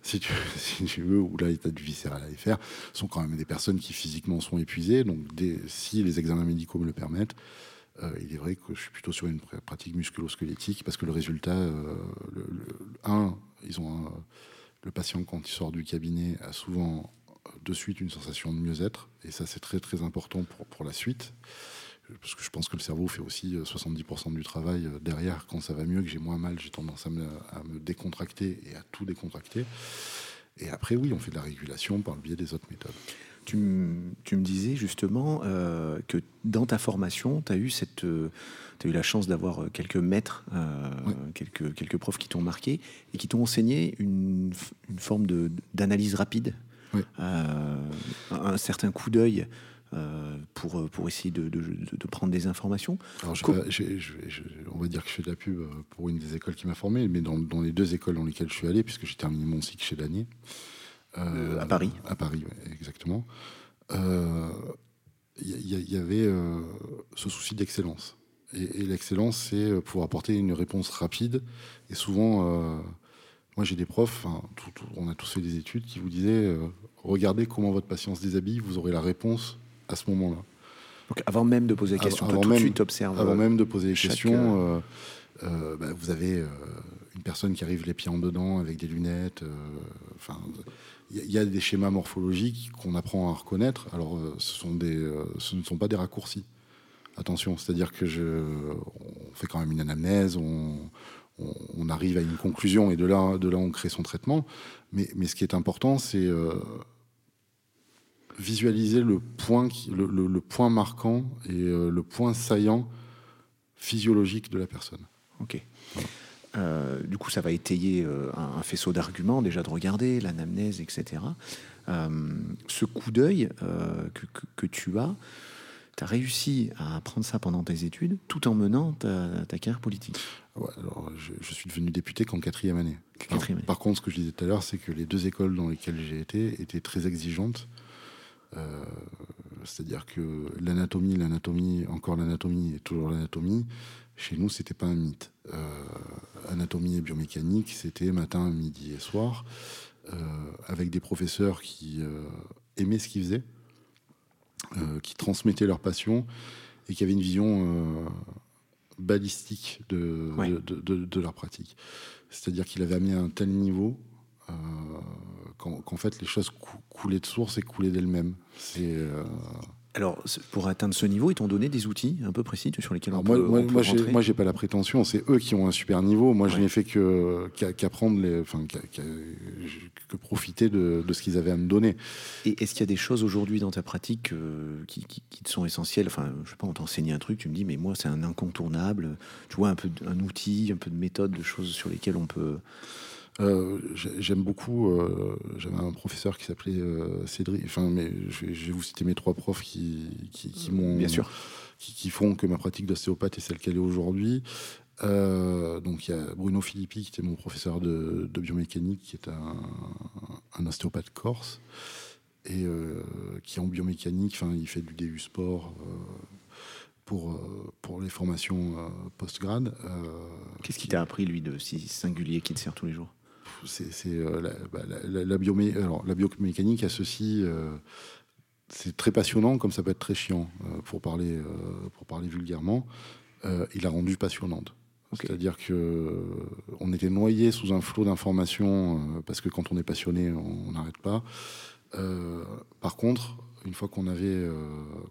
si tu, tu veux, ou là, l'état du viscéral à les faire, sont quand même des personnes qui physiquement sont épuisées. Donc, si les examens médicaux me le permettent, il est vrai que je suis plutôt sur une pratique musculo-squelettique parce que le résultat, un, ils ont le patient quand il sort du cabinet a souvent de suite une sensation de mieux-être. Et ça, c'est très très important pour, pour la suite. Parce que je pense que le cerveau fait aussi 70% euh, du travail euh, derrière. Quand ça va mieux, que j'ai moins mal, j'ai tendance à me, à me, décontracter et à tout décontracter. Et après, oui, on fait de la régulation par le biais des autres méthodes. Tu, tu me disais justement euh, que dans ta formation, tu as eu cette, as eu la chance d'avoir quelques maîtres, quelques, quelques profs qui t'ont marqué et qui t'ont enseigné une, une forme d'analyse rapide un certain coup d'œil pour, pour essayer de, de, prendre des informations. Alors, on va dire que je fais de la pub pour une des écoles qui m'a formé, mais dans, dans, les deux écoles dans lesquelles je suis allé, puisque j'ai terminé mon cycle chez Danier. à Paris À Paris, exactement. Il y, avait ce souci d'excellence. Et, l'excellence, c'est euh, pouvoir apporter une réponse rapide. Et souvent, euh, moi j'ai des profs, on a tous fait des études, qui vous disaient euh, regardez comment votre patient se déshabille, vous aurez la réponse à ce moment-là. Donc avant même de poser la question, avant, tout de suite observe. Avant même de poser les questions, bah, vous avez une personne qui arrive les pieds en dedans avec des lunettes. Enfin, il y, a des schémas morphologiques qu'on apprend à reconnaître. Alors, ce, sont des, ce ne sont pas des raccourcis. Attention, c'est-à-dire que je, on fait quand même une anamnèse, on, arrive à une conclusion et de là, de là on crée son traitement. Mais, ce qui est important, c'est euh, visualiser le point, le, point marquant et euh, le point saillant physiologique de la personne. Ok. Euh, du coup, ça va étayer un, faisceau d'arguments, déjà de regarder l'anamnèse, etc. ce coup d'œil que, tu as, tu as réussi à apprendre ça pendant tes études tout en menant ta, carrière politique. alors, je, suis devenu député qu'en quatrième année. Par contre, ce que je disais tout à l'heure, c'est que les deux écoles dans lesquelles j'ai été étaient très exigeantes. Euh, c'est-à-dire que l'anatomie, l'anatomie, encore l'anatomie et toujours l'anatomie, chez nous, c'était pas un mythe. Euh, anatomie et biomécanique, c'était matin, midi et soir, euh, avec des professeurs qui aimaient ce qu'ils faisaient qui transmettaient leur passion et qui avaient une vision euh, balistique de, de, leur pratique. C'est-à-dire qu'il avait amené à un tel niveau euh, qu'en fait les choses coulaient de source et coulaient d'elles-mêmes. Alors, pour atteindre ce niveau, ils t'ont donné des outils un peu précis sur lesquels on moi, peut, moi, moi, j'ai, moi, j'ai pas la prétention. C'est eux qui ont un super niveau. Moi, je n'ai fait que qu'apprendre, les, enfin, que profiter de, ce qu'ils avaient à me donner. Et est-ce qu'il y a des choses aujourd'hui dans ta pratique euh, qui, te sont essentielles? Enfin, je sais pas, on t'enseigne un truc, tu me dis, mais moi, c'est un incontournable. Tu vois, un peu un outil, un peu de méthode, de choses sur lesquelles on peut. Euh, j'aime beaucoup. Euh, j'avais un professeur qui s'appelait euh, Cédric. Enfin, mais je vais, vous citer mes trois profs qui, qui, m'ont. Bien sûr. Qui, font que ma pratique d'ostéopathe est celle qu'elle est aujourd'hui. donc il y a Bruno Filippi qui était mon professeur de, biomécanique, qui est un, ostéopathe corse et qui en biomécanique, enfin il fait du DU sport pour pour les formations post-grade. Qu'est-ce qui t'a appris lui de si singulier qui te sert tous les jours? C'est euh, la, bah, la, biomécanique associe. Euh, c'est très passionnant, comme ça peut être très chiant, euh, pour, parler, pour parler vulgairement. il a rendu passionnante. C'est-à-dire que on était noyé sous un flot d'informations parce que quand on est passionné, on n'arrête pas. par contre, une fois qu'on avait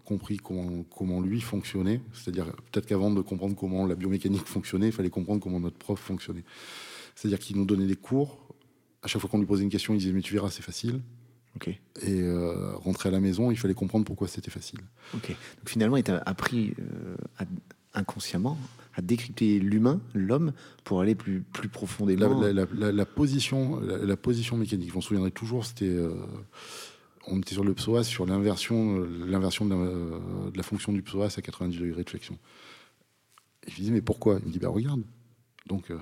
compris comment, comment lui fonctionnait, c'est-à-dire peut-être qu'avant de comprendre comment la biomécanique fonctionnait, il fallait comprendre comment notre prof fonctionnait. C'est-à-dire qu'il nous donnait des cours. À chaque fois qu'on lui posait une question, il disait Mais tu verras, c'est facile. Et euh, rentrer à la maison, il fallait comprendre pourquoi c'était facile. Donc finalement, il t'a appris euh, inconsciemment à décrypter l'humain, l'homme, pour aller plus, plus profondément. La, position, la, position mécanique, je m'en souviendrai toujours, c'était. Euh, on était sur le psoas, sur l'inversion, l'inversion de, la, fonction du psoas à 90 degrés de flexion. Et je lui disais, mais pourquoi? Il me dit, bah regarde, donc euh,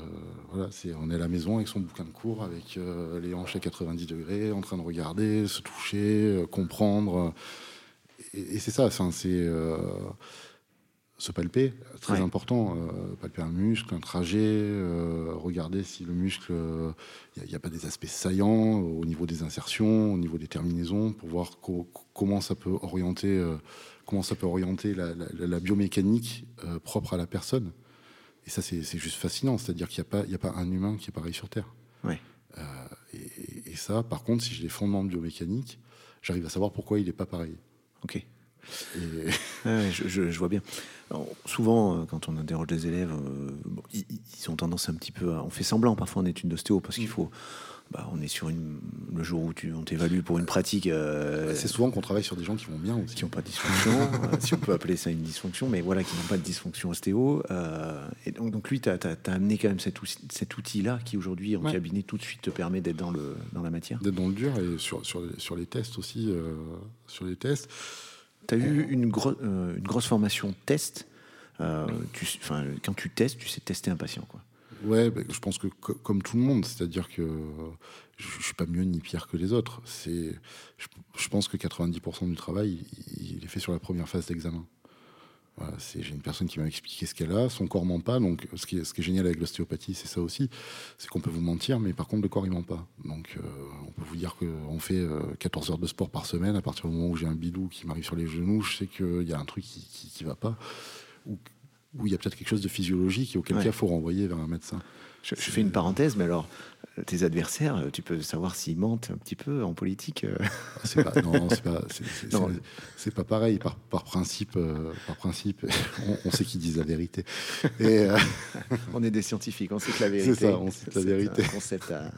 voilà, c'est, on est à la maison avec son bouquin de cours, avec euh, les hanches à 90 degrés, en train de regarder, se toucher, euh, comprendre. Et, c'est ça, c'est se palper, très important. palper un muscle, un trajet, regarder si le muscle, il n'y a, pas des aspects saillants au niveau des insertions, au niveau des terminaisons, pour voir comment ça peut orienter, comment ça peut orienter la biomécanique propre à la personne. Et ça, c'est juste fascinant. C'est-à-dire qu'il n'y a, pas, a pas un humain qui est pareil sur Terre. Ouais. Euh, et, ça, par contre, si j'ai les fondements de biomécanique, j'arrive à savoir pourquoi il n'est pas pareil. Ok. je, vois bien. souvent, euh, quand on interroge des élèves, euh, ils, ont tendance un petit peu à. On fait semblant parfois en études d'ostéo parce qu'il mm. faut bah, on est sur une, le jour où tu, on t'évalue pour une pratique. Euh, c'est souvent qu'on travaille sur des gens qui vont bien aussi. Qui n'ont pas de dysfonction, euh, si on peut appeler ça une dysfonction, mais voilà, qui n'ont pas de dysfonction ostéo. Euh, et donc, donc lui, tu as, amené quand même cet, cet outil-là qui aujourd'hui en cabinet tout de suite te permet d'être dans, le, dans la matière. D'être dans le dur et sur, sur, sur les tests aussi. sur les tests. Tu as eu une, une grosse formation test. tu, quand tu testes, tu sais tester un patient. Quoi. Ouais, bah, je pense que comme tout le monde, c'est-à-dire que je, ne suis pas mieux ni pire que les autres. C'est, je, pense que 90% du travail, il, est fait sur la première phase d'examen. J'ai une personne qui m'a expliqué ce qu'elle a, son corps ment pas. Donc, ce qui est, génial avec l'ostéopathie, c'est ça aussi, c'est qu'on peut vous mentir, mais par contre, le corps il ment pas. Donc, euh, on peut vous dire qu'on fait 14 euh, heures de sport par semaine. À partir du moment où j'ai un bidou qui m'arrive sur les genoux, je sais qu'il y a un truc qui, qui va pas. Où il y a peut-être quelque chose de physiologique et auquel cas il faut renvoyer vers un médecin. Je, fais une parenthèse, mais alors, euh, tes adversaires, euh, tu peux savoir s'ils mentent un petit peu en politique euh ah, c'est pas, Non, c'est pas, c'est, pas pareil. Par, par principe, par principe on, sait qu'ils disent la vérité. Et, on est des scientifiques, on sait que la vérité. C'est ça, on sait la vérité. un concept à,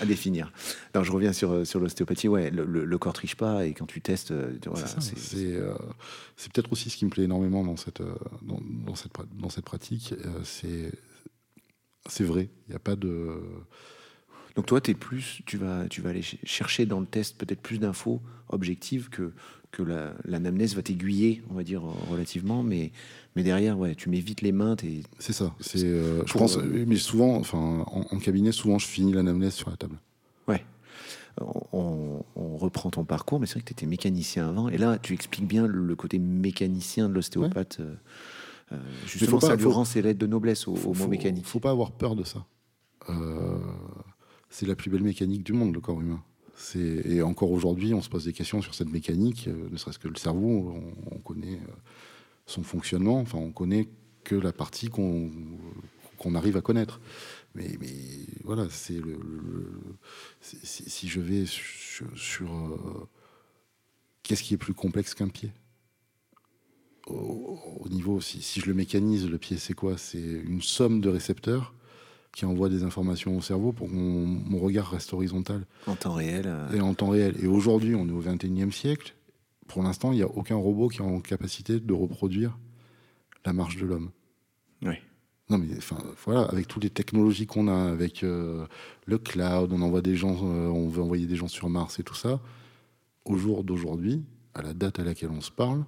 à, définir. Alors, je reviens sur, sur l'ostéopathie. Ouais, le, le, corps triche pas et quand tu testes, voilà, c'est, peut-être aussi ce qui me plaît énormément dans cette, dans, dans cette, dans cette pratique. c'est c'est vrai. Il n'y a pas de. Donc toi, es plus, tu vas, tu vas aller chercher dans le test peut-être plus d'infos objectives que que l'anamnèse va t'aiguiller, on va dire relativement, mais mais derrière, ouais, tu mets vite les mains. C'est ça. C'est, euh, je pense, euh, mais souvent, enfin, en, cabinet, souvent, je finis l'anamnèse sur la table. Ouais. On, reprend ton parcours, mais c'est vrai que tu étais mécanicien avant, et là, tu expliques bien le, côté mécanicien de l'ostéopathe. Euh, justement, ça lui rend ses lettres de noblesse au, au mot mécanique. Il faut pas avoir peur de ça. Euh, c'est la plus belle mécanique du monde, le corps humain. Et encore aujourd'hui, on se pose des questions sur cette mécanique, euh, ne serait-ce que le cerveau, on, connaît son fonctionnement, enfin on connaît que la partie qu'on arrive à connaître. Mais, mais voilà, c'est le, si, je vais sur, sur qu'est-ce qui est plus complexe qu'un pied? Au, niveau, si, si, je le mécanise, le pied, c'est quoi? C'est une somme de récepteurs qui envoient des informations au cerveau pour que mon, regard reste horizontal. En temps réel. Euh. Et en temps réel. Et aujourd'hui, on est au 21e siècle. Pour l'instant, il n'y a aucun robot qui est en capacité de reproduire la marche de l'homme. Oui. Non, mais enfin, voilà, avec toutes les technologies qu'on a, avec euh, le cloud, on envoie des gens, euh, on veut envoyer des gens sur Mars et tout ça. Au jour d'aujourd'hui, à la date à laquelle on se parle,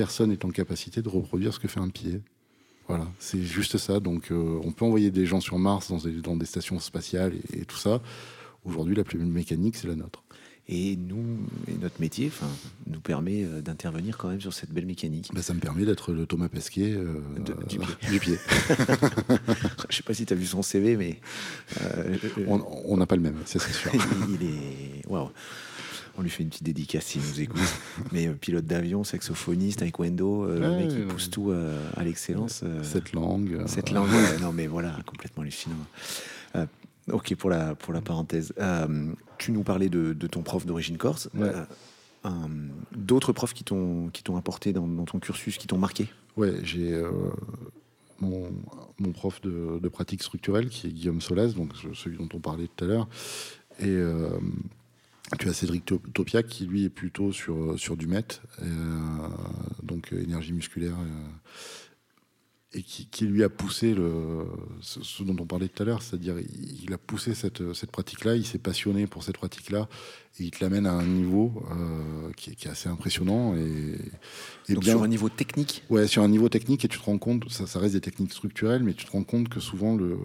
personne n'est en capacité de reproduire ce que fait un pied. Voilà, c'est juste ça. Donc, euh, on peut envoyer des gens sur Mars dans des, dans des stations spatiales et, tout ça. Aujourd'hui, la plus mécanique, c'est la nôtre. Et nous, et notre métier, nous permet euh, d'intervenir quand même sur cette belle mécanique. Ben, ça me permet d'être le Thomas Pesquet euh, du pied. du pied. Je sais pas si tu as vu son CV, mais on n'a pas le même, c'est sûr. il est waouh. On lui fait une petite dédicace s'il nous écoute. Mais euh, pilote d'avion, saxophoniste, taekwondo, euh, le mec qui pousse tout euh, à l'excellence. cette langue. Cette langue, non mais voilà, complètement hallucinant. ok, pour la, pour la parenthèse. tu nous parlais de, ton prof d'origine corse. D'autres profs qui t'ont apporté dans, dans, ton cursus, qui t'ont marqué? Ouais, j'ai mon, mon, prof de, de, pratique structurelle qui est Guillaume Solès, donc celui dont on parlait tout à l'heure. Et tu as Cédric Topiac qui lui est plutôt sur, sur du MET, euh, donc euh, énergie musculaire, euh, et qui, qui, lui a poussé le, ce, dont on parlait tout à l'heure, c'est-à-dire il a poussé cette, cette pratique-là, il s'est passionné pour cette pratique-là, et il te l'amène à un niveau qui, est, assez impressionnant. Et, et donc sur un niveau technique? Ouais, sur un niveau technique, et tu te rends compte, ça, ça reste des techniques structurelles, mais tu te rends compte que souvent le,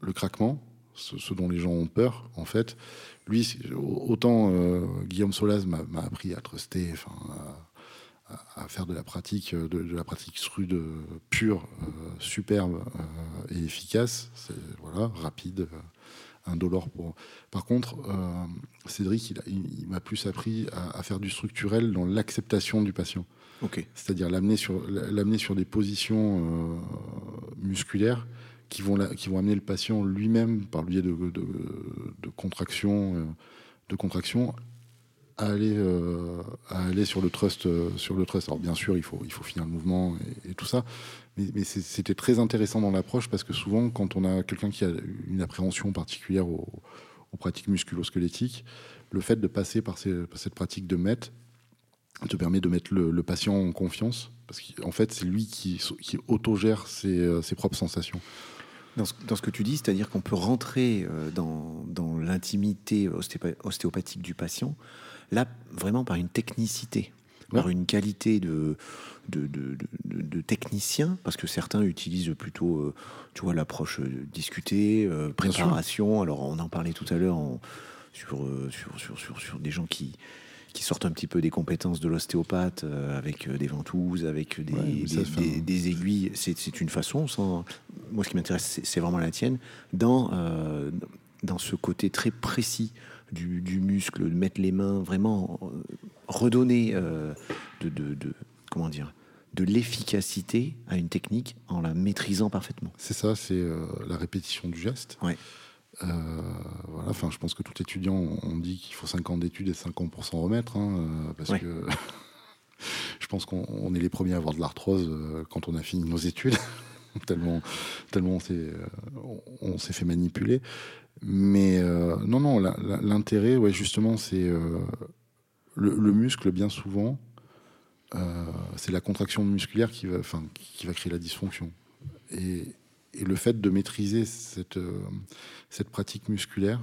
le craquement, ce, ce dont les gens ont peur, en fait, lui, autant euh, Guillaume Solaz m'a appris à truster, enfin, à, faire de la pratique, de, la pratique rude pure, euh, superbe euh, et efficace. Voilà, rapide, indolore. Pour... Par contre, Cédric, il, m'a plus appris à, faire du structurel dans l'acceptation du patient. C'est-à-dire l'amener sur, l'amener sur des positions musculaires qui vont, amener le patient lui-même, par le biais de, de, de contraction, euh, contraction à aller, sur le trust. sur le trust. Alors bien sûr, il faut, finir le mouvement et, tout ça, mais, c'était très intéressant dans l'approche parce que souvent, quand on a quelqu'un qui a une appréhension particulière aux, pratiques musculo-squelettiques, le fait de passer par, cette pratique de MET te permet de mettre le, patient en confiance parce qu'en fait, c'est lui qui, autogère ses propres sensations. Dans ce, dans ce, que tu dis, c'est-à-dire qu'on peut rentrer euh, dans, dans l'intimité ostéopathique du patient, là, vraiment par une technicité, par une qualité de, de, de, de, technicien, parce que certains utilisent plutôt, euh, tu vois, l'approche euh, discutée, préparation. Alors, on en parlait tout à l'heure sur, sur, sur, sur, sur des gens qui, qui sortent un petit peu des compétences de l'ostéopathe euh, avec euh, des ventouses, avec des, des, aiguilles. C'est une façon. Sans... Moi, ce qui m'intéresse, c'est vraiment la tienne. Dans, euh, dans ce côté très précis du, du, muscle, de mettre les mains, vraiment redonner de, de, de, comment dire de l'efficacité à une technique en la maîtrisant parfaitement. C'est ça, c'est la répétition du geste. Ouais. Euh, voilà, enfin, je pense que tout étudiant, on dit qu'il faut 5 ans d'études et 5 ans pour s'en remettre, hein, euh, parce que je pense qu'on est les premiers à avoir de l'arthrose euh, quand on a fini nos études, tellement, tellement on s'est fait manipuler. Mais non, non, l'intérêt, ouais, justement, c'est le, muscle, bien souvent, c'est la contraction musculaire qui va, enfin, qui va créer la dysfonction. Et, et le fait de maîtriser cette, euh, cette pratique musculaire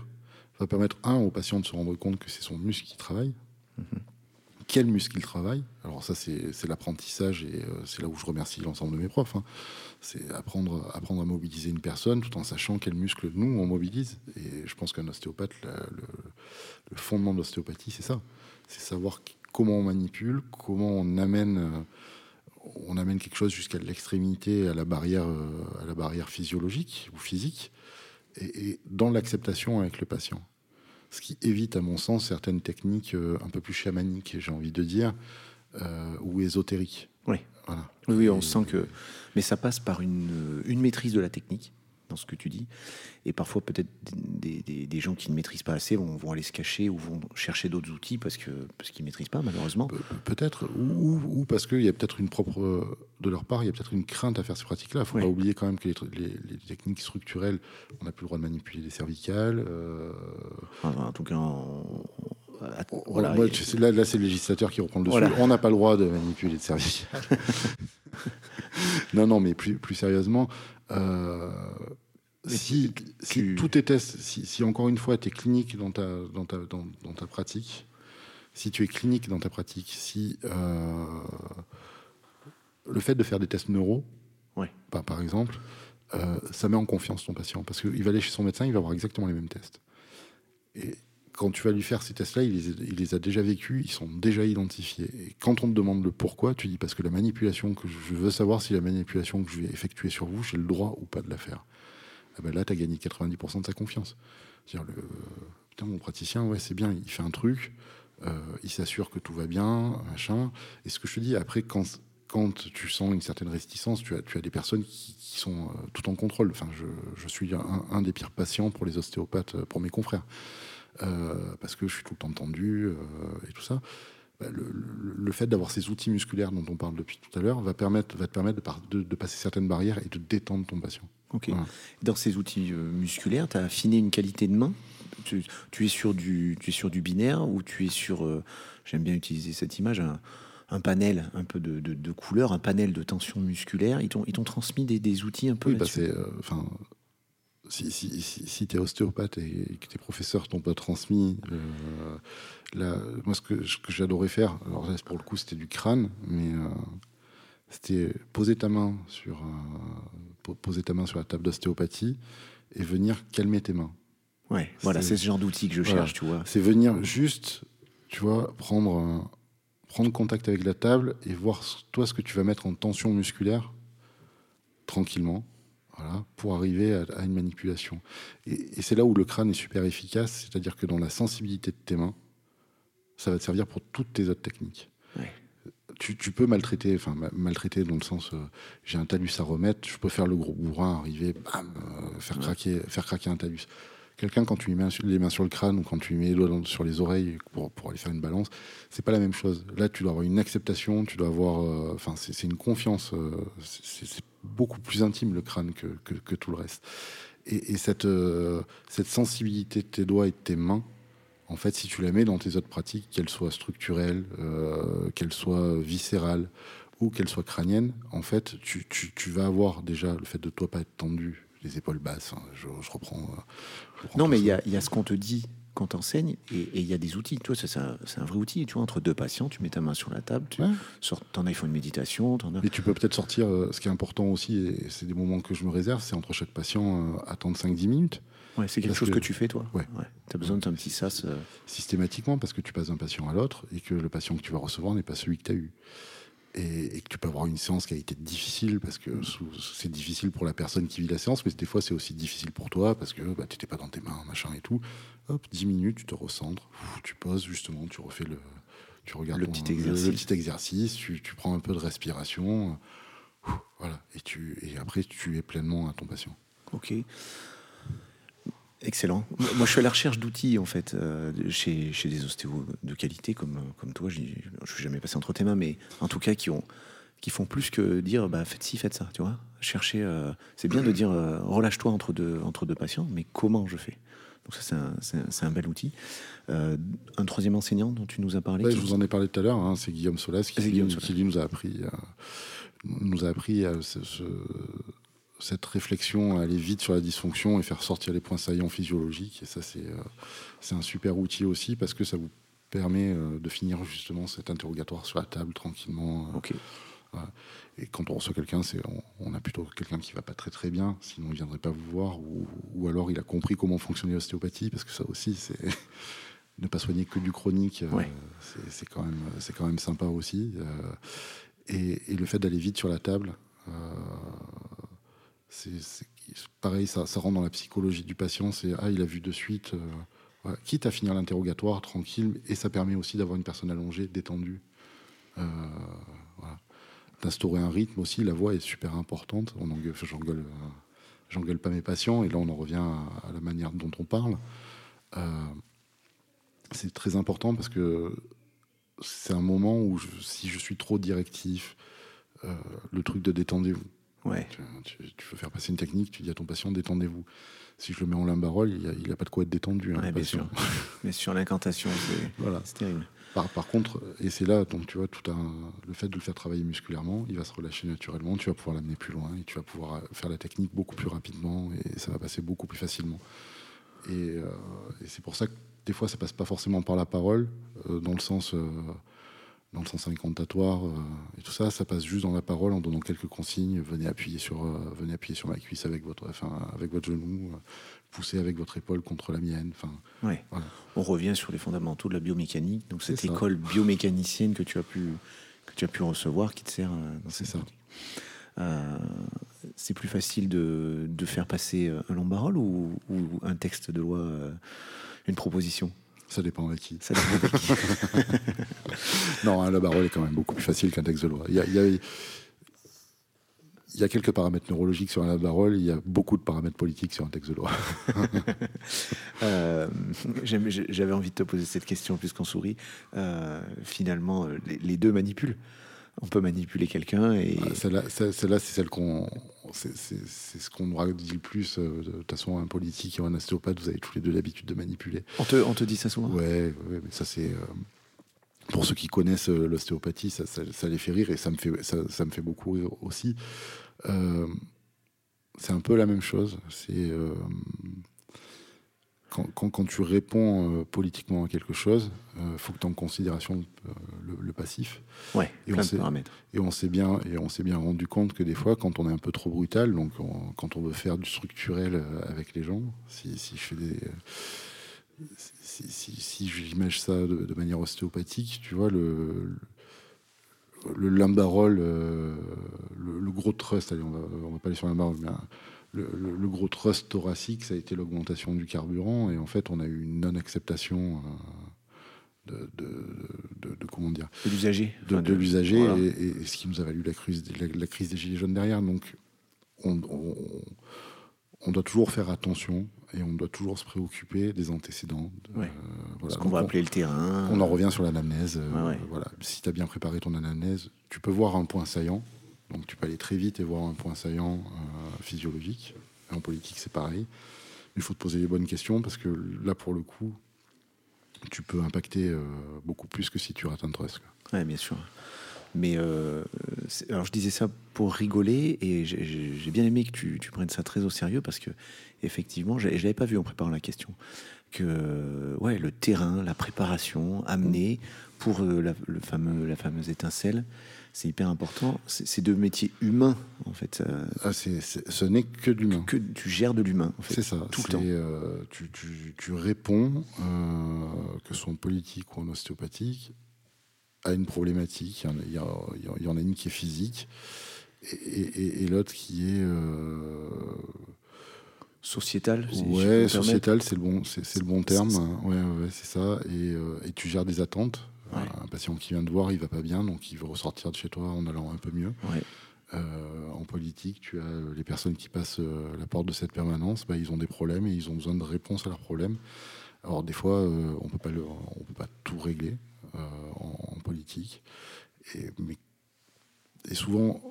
va permettre, un, au patient de se rendre compte que c'est son muscle qui travaille. Mhm. Quel muscle il travaille? Alors ça, c'est l'apprentissage et euh, c'est là où je remercie l'ensemble de mes profs. Hein. C'est apprendre, apprendre à mobiliser une personne tout en sachant quel muscle nous, on mobilise. Et je pense qu'un ostéopathe, le, le, fondement de l'ostéopathie, c'est ça. C'est savoir comment on manipule, comment on amène... Euh, on amène quelque chose jusqu'à l'extrémité, à la barrière, euh, à la barrière physiologique ou physique, et, dans l'acceptation avec le patient. Ce qui évite, à mon sens, certaines techniques euh, un peu plus chamaniques, j'ai envie de dire, euh, ou ésotériques. Oui. Oui, on sent que. Mais ça passe par une, une maîtrise de la technique dans ce que tu dis. Et parfois, peut-être des, gens qui ne maîtrisent pas assez vont, vont, aller se cacher ou vont chercher d'autres outils parce que parce qu'ils maîtrisent pas, malheureusement. peut-être, ou, parce qu'il y a peut-être une propre de leur part, il y a peut-être une crainte à faire ces pratiques-là. Il faut pas oublier quand même que les, techniques structurelles, on n'a plus le droit de manipuler les cervicales. Euh, en tout cas, voilà. là, là c'est le législateur qui reprend le dessus. On n'a pas le droit de manipuler les cervicales. non, non, mais plus, plus sérieusement, euh, si, tout est test, si, encore une fois tu es clinique dans ta, dans, ta, dans, ta pratique, si tu es clinique dans ta pratique, si euh, le fait de faire des tests neuro, ouais. par, par exemple, euh, ça met en confiance ton patient parce qu'il va aller chez son médecin, il va avoir exactement les mêmes tests. Et quand tu vas lui faire ces tests-là, il, les, a déjà vécus, ils sont déjà identifiés. Et quand on te demande le pourquoi, tu dis parce que la manipulation que je veux savoir si la manipulation que je vais effectuer sur vous, j'ai le droit ou pas de la faire. Ah ben là, tu as gagné 90% de sa confiance. putain, mon praticien, ouais, c'est bien, il fait un truc, euh, il s'assure que tout va bien, machin. Et ce que je te dis, après, quand, quand tu sens une certaine réticence, tu as, tu as des personnes qui, sont euh, tout en contrôle. Enfin, je, suis un, un, des pires patients pour les ostéopathes, euh, pour mes confrères. Euh, parce que je suis tout le temps tendu euh, et tout ça. Bah, le, fait d'avoir ces outils musculaires dont on parle depuis tout à l'heure va, permettre, va te permettre de, de, passer certaines barrières et de détendre ton patient. Ok. Dans ces outils euh, musculaires, tu as affiné une qualité de main? Tu, es sur du, tu es sur du binaire ou tu es sur, j'aime bien utiliser cette image, un, panel un peu de, de, couleurs, un panel de tension musculaire? Ils t'ont transmis des, des, outils un peu Oui, bah c'est, enfin, si, si, si, tu es ostéopathe et que tes professeurs t'ont pas transmis, euh, moi ce que, que j'adorais faire, alors là pour le coup c'était du crâne, mais euh, c'était poser ta main sur euh, poser ta main sur la table d'ostéopathie et venir calmer tes mains. Ouais, voilà, c'est ce genre d'outil que je cherche, tu vois. C'est venir juste, tu vois, prendre prendre contact avec la table et voir toi ce que tu vas mettre en tension musculaire tranquillement pour arriver à, une manipulation. Et, c'est là où le crâne est super efficace, c'est-à-dire que dans la sensibilité de tes mains, ça va te servir pour toutes tes autres techniques. Tu, peux maltraiter, enfin maltraiter dans le sens, euh, j'ai un talus à remettre, je peux faire le gros bourrin, arriver, bam, euh, faire, craquer, faire craquer un talus. Quelqu'un, quand tu lui mets les mains sur le crâne ou quand tu lui mets les doigts sur les oreilles pour, pour aller faire une balance, c'est pas la même chose. Là, tu dois avoir une acceptation, tu dois avoir. Euh, enfin, c'est une confiance. C'est beaucoup plus intime le crâne que, que, tout le reste. Et, cette, euh, cette sensibilité de tes doigts et de tes mains, en fait, si tu la mets dans tes autres pratiques, qu'elles soient structurelles, qu'elles soient viscérales ou qu'elles soient crâniennes, en fait, tu, tu, tu vas avoir déjà le fait de toi pas être tendu les épaules basses. Hein. Je, reprends, Non, mais il y, a ce qu'on te dit quand t'enseignes et il y a des outils. Toi, c'est un, un, vrai outil. Tu vois, entre deux patients, tu mets ta main sur la table, tu sors, en as, ils font une méditation. En as... Et tu peux peut-être sortir, euh, ce qui est important aussi, et c'est des moments que je me réserve, c'est entre chaque patient, euh, attendre 5-10 minutes. Ouais, c'est quelque chose que, tu fais, toi. Ouais. Tu as besoin d'un petit sas. Euh. Systématiquement, parce que tu passes d'un patient à l'autre et que le patient que tu vas recevoir n'est pas celui que tu as eu et, que tu peux avoir une séance qui a été difficile parce que c'est difficile pour la personne qui vit la séance, mais des fois c'est aussi difficile pour toi parce que bah, tu n'étais pas dans tes mains, machin et tout. Hop, 10 minutes, tu te recentres, tu poses justement, tu refais le. Tu regardes le, petit, exercice. Le, petit exercice, tu, prends un peu de respiration, voilà, et, tu, et après tu es pleinement à ton patient. Ok. Excellent. Moi, je suis à la recherche d'outils, en fait, euh, chez, chez, des ostéos de qualité comme, comme toi. Je ne suis jamais passé entre tes mains, mais en tout cas, qui, ont, qui font plus que dire bah, faites ci, faites ça. Tu vois Chercher. Euh, c'est bien de dire euh, relâche-toi entre deux, entre deux patients, mais comment je fais? Donc, ça, c'est un, un, bel outil. un troisième enseignant dont tu nous as parlé Je vous en ai parlé tout à l'heure, hein, c'est Guillaume Solas qui, qui, qui, nous a appris, nous a appris ce, ce cette réflexion, aller vite sur la dysfonction et faire sortir les points saillants physiologiques. Et ça, c'est euh, un super outil aussi parce que ça vous permet euh, de finir justement cet interrogatoire sur la table tranquillement. Euh, et quand on reçoit quelqu'un, c'est on, a plutôt quelqu'un qui va pas très très bien, sinon il viendrait pas vous voir, ou, ou alors il a compris comment fonctionnait l'ostéopathie, parce que ça aussi, c'est ne pas soigner que du chronique, c'est quand même c'est quand même sympa aussi. Et, et, le fait d'aller vite sur la table, c'est pareil, ça, rentre dans la psychologie du patient. C'est ah, il a vu de suite, euh, quitte à finir l'interrogatoire tranquille, et ça permet aussi d'avoir une personne allongée, détendue. Euh, D'instaurer un rythme aussi. La voix est super importante. On j'engueule, euh, j'engueule pas mes patients, et là on en revient à, la manière dont on parle. c'est très important parce que c'est un moment où si je suis trop directif, le truc de détendez-vous Ouais. Tu, veux faire passer une technique, tu dis à ton patient détendez-vous. Si je le mets en limbarole, il n'a a pas de quoi être détendu. Hein, bien sûr. Mais sur l'incantation, c'est voilà. terrible. Par, par, contre, et c'est là, donc tu vois, tout un, le fait de le faire travailler musculairement, il va se relâcher naturellement, tu vas pouvoir l'amener plus loin et tu vas pouvoir euh, faire la technique beaucoup plus rapidement et ça va passer beaucoup plus facilement. Et, euh, c'est pour ça que des fois, ça passe pas forcément par la parole, euh, dans le sens dans le sens incantatoire euh, et tout ça, ça passe juste dans la parole en donnant quelques consignes. Venez appuyer sur, euh, venez appuyer sur ma cuisse avec votre, enfin, avec votre genou, euh, poussez avec votre épaule contre la mienne. Enfin, ouais. On revient sur les fondamentaux de la biomécanique. Donc cette école biomécanicienne que tu as pu que tu as pu recevoir, qui te sert dans C'est ça. c'est plus facile de, de, faire passer un long ou, ou, un texte de loi, une proposition? Ça dépend de qui. Ça dépend qui. non, hein, la parole est quand même beaucoup plus facile qu'un texte de loi. Il y a, il y a, quelques paramètres neurologiques sur un barole, il y a beaucoup de paramètres politiques sur un texte de loi. euh, J'avais envie de te poser cette question puisqu'on sourit. Euh, finalement, les, les, deux manipulent on peut manipuler quelqu'un et ah, celle-là c'est celle qu'on c'est ce qu'on nous dit le plus euh, de toute façon un politique et un ostéopathe vous avez tous les deux l'habitude de manipuler. On te, on te dit ça souvent. Ouais, ouais mais ça c'est euh, pour ceux qui connaissent euh, l'ostéopathie ça, ça, les fait rire et ça me fait ça, ça me fait beaucoup rire aussi. C'est un peu la même chose. C'est quand, tu réponds euh, politiquement à quelque chose, il euh, faut que tu aies en considération euh, le, passif. Ouais, et on, et on s'est bien et on s'est bien rendu compte que des fois, quand on est un peu trop brutal, donc quand on veut faire du structurel avec les gens, si, je fais des si, si, j'image ça de, manière ostéopathique, tu vois, le, le, limbarol, le, gros trust, allez, on va, on va pas aller sur limbarol, mais le, gros trust thoracique, ça a été l'augmentation du carburant. Et en fait, on a eu une non-acceptation euh, de, comment dire De l'usager. De, l'usager, et, ce qui nous a valu la crise, la, crise des Gilets jaunes derrière. Donc, on, on doit toujours faire attention et on doit toujours se préoccuper des antécédents. Euh, Ce qu'on va appeler le terrain. On en revient sur l'anamnèse. Euh, voilà. Si tu as bien préparé ton anamnèse, tu peux voir un point saillant. Donc tu peux aller très vite et voir un point saillant euh, physiologique. en politique, c'est pareil. Il faut te poser les bonnes questions parce que là, pour le coup, tu peux impacter beaucoup plus que si tu rates un trust. Oui, bien sûr. Mais euh, alors je disais ça pour rigoler et j'ai bien aimé que tu, prennes ça très au sérieux parce que effectivement, je, ne l'avais pas vu en préparant la question que ouais le terrain, la préparation amenée pour euh, la, le fameux la fameuse étincelle, c'est hyper important. C'est deux métiers humains en fait. Ah, ce n'est que de l'humain. Que, tu gères de l'humain. En fait, c'est ça. Tout le temps. Euh, tu, tu, réponds, que ce soit en politique ou en ostéopathique, a une problématique. Il y, en a, une qui est physique et, l'autre qui est euh, sociétal. ouais, sociétal, c'est le bon, c'est, le bon terme. Ouais, ouais, c'est ça. Euh, et, tu gères des attentes. Un patient qui vient de voir, il va pas bien, donc il veut ressortir de chez toi en allant un peu mieux. Euh, en politique, tu as les personnes qui passent la porte de cette permanence, bah, ils ont des problèmes et ils ont besoin de réponses à leurs problèmes. Alors des fois, on peut pas on peut pas tout régler. Euh, en, politique. Et, mais, et souvent,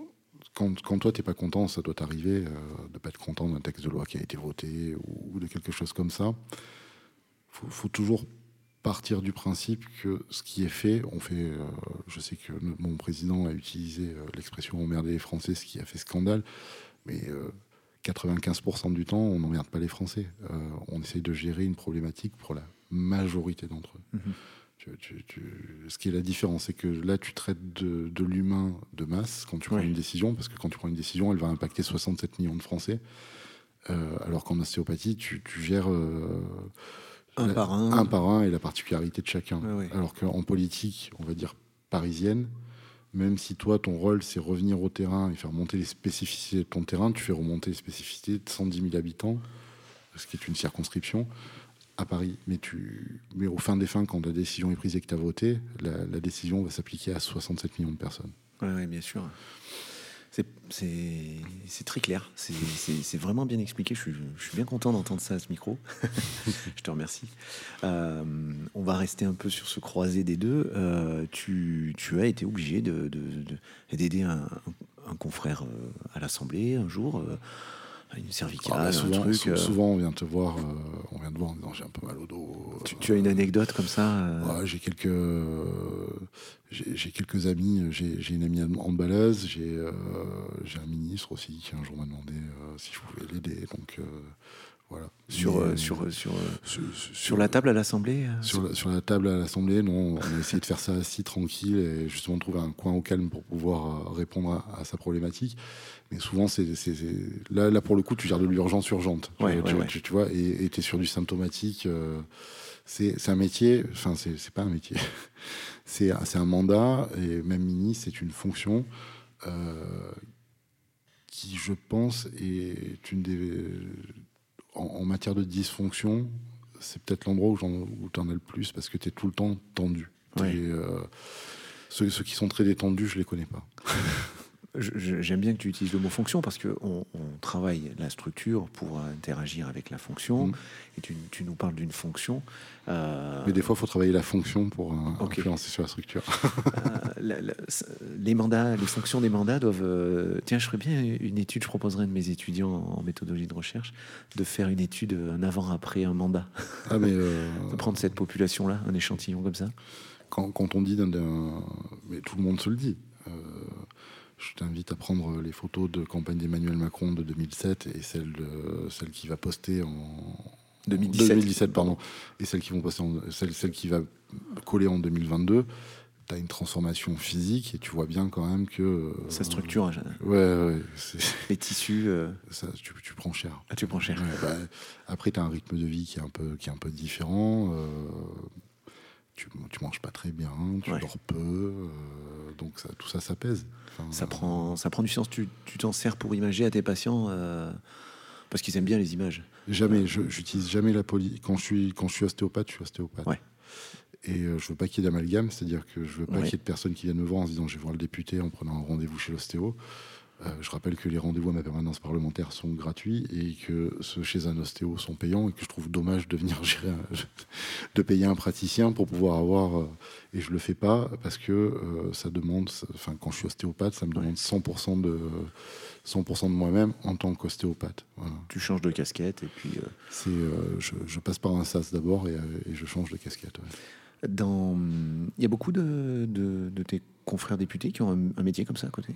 quand, quand toi, tu n'es pas content, ça doit t'arriver euh, de ne pas être content d'un texte de loi qui a été voté ou, de quelque chose comme ça. Il faut, toujours partir du principe que ce qui est fait, on fait. Euh, je sais que mon président a utilisé l'expression emmerder les Français, ce qui a fait scandale, mais 95% du temps, on n'emmerde pas les Français. on essaye de gérer une problématique pour la majorité d'entre eux. Mm-hmm ce qui est la différence, c'est que là, tu traites de, l'humain de masse quand tu prends une décision, parce que quand tu prends une décision, elle va impacter 67 millions de Français. Euh, alors qu'en ostéopathie, tu, gères euh, un, par un. un par un et la particularité de chacun. Alors qu'en politique, on va dire parisienne, même si toi, ton rôle, c'est revenir au terrain et faire monter les spécificités de ton terrain, tu fais remonter les spécificités de 110 000 habitants, ce qui est une circonscription à Paris. Mais, tu, mais au fin des fins, quand la décision est prise et que tu as voté, la, décision va s'appliquer à 67 millions de personnes. Oui, bien sûr. C'est très clair. C'est vraiment bien expliqué. Je suis, bien content d'entendre ça à ce micro. je te remercie. Euh, on va rester un peu sur ce croisé des deux. Euh, tu, as été obligé d'aider de, de, un, un, confrère euh, à l'Assemblée un jour une cervicale, ah, souvent, un truc. Euh. Souvent, on vient te voir, euh, on vient te voir en disant j'ai un peu mal au dos. Tu, as une anecdote comme ça euh? J'ai quelques, j'ai quelques amis. J'ai une amie handballeuse. J'ai j'ai un ministre aussi qui un jour m'a demandé si je pouvais l'aider. Donc voilà. Sur, sur, sur, sur, la table à l'Assemblée sur, la, sur la table à l'Assemblée, non. On a essayé de faire ça assis, tranquille, et justement de trouver un coin au calme pour pouvoir répondre à sa problématique. Mais souvent, c'est là, là, pour le coup, tu gères de l'urgence urgente. tu, tu, vois, et tu es sur du symptomatique. Euh, c'est un métier, enfin, c'est pas un métier. c'est un mandat, et même ministre, c'est une fonction euh, qui, je pense, est une des. En, matière de dysfonction, c'est peut-être l'endroit où tu en as le plus parce que tu es tout le temps tendu. Euh, ceux, ceux, qui sont très détendus, je les connais pas. J'aime bien que tu utilises le mot fonction parce qu'on on travaille la structure pour interagir avec la fonction. Mm. Et tu, tu, nous parles d'une fonction. Euh, Mais des fois, il faut travailler la fonction pour euh, influencer sur la structure. Euh, les mandats, les fonctions des mandats doivent. tiens, je ferais bien une étude. Je proposerais à de mes étudiants en méthodologie de recherche de faire une étude un avant-après un mandat. Ah, mais de prendre cette population-là, un échantillon comme ça. Quand, quand on dit d'un. Mais tout le monde se le dit je t'invite à prendre les photos de campagne d'Emmanuel Macron de 2007 et celle, de, celle qui va poster en 2017, 2017 pardon, et celle qui, vont poster en, celle, celle qui va coller en 2022 tu as une transformation physique et tu vois bien quand même que. Sa structure. Euh, ouais, ouais Les tissus. Euh, ça, tu, tu, prends cher. Ah, tu prends cher. Bah, après, tu as un rythme de vie qui est un peu, qui est un peu différent. Euh, tu, tu manges pas très bien, tu dors peu. donc ça, tout ça, ça pèse ça, prend, ça prend du sens. Tu t'en sers pour imager à tes patients euh, parce qu'ils aiment bien les images. Jamais, j'utilise jamais la poly. Quand je suis, quand je suis ostéopathe, je suis ostéopathe. Et euh, je veux pas qu'il y ait d'amalgame, c'est-à-dire que je veux pas qu'il y ait de personnes qui viennent me voir en se disant je vais voir le député en prenant un rendez-vous chez l'ostéo. Euh, je rappelle que les rendez-vous à ma permanence parlementaire sont gratuits et que ceux chez un ostéo sont payants et que je trouve dommage de venir gérer, de payer un praticien pour pouvoir avoir. Euh, et je le fais pas parce que euh, ça demande, enfin quand je suis ostéopathe, ça me demande 100% de 100% de moi-même en tant qu'ostéopathe. Tu changes de casquette et puis. C'est, je, passe par un sas d'abord et, je change de casquette. Dans, il y a beaucoup de, de, tes confrères députés qui ont un métier comme ça à côté?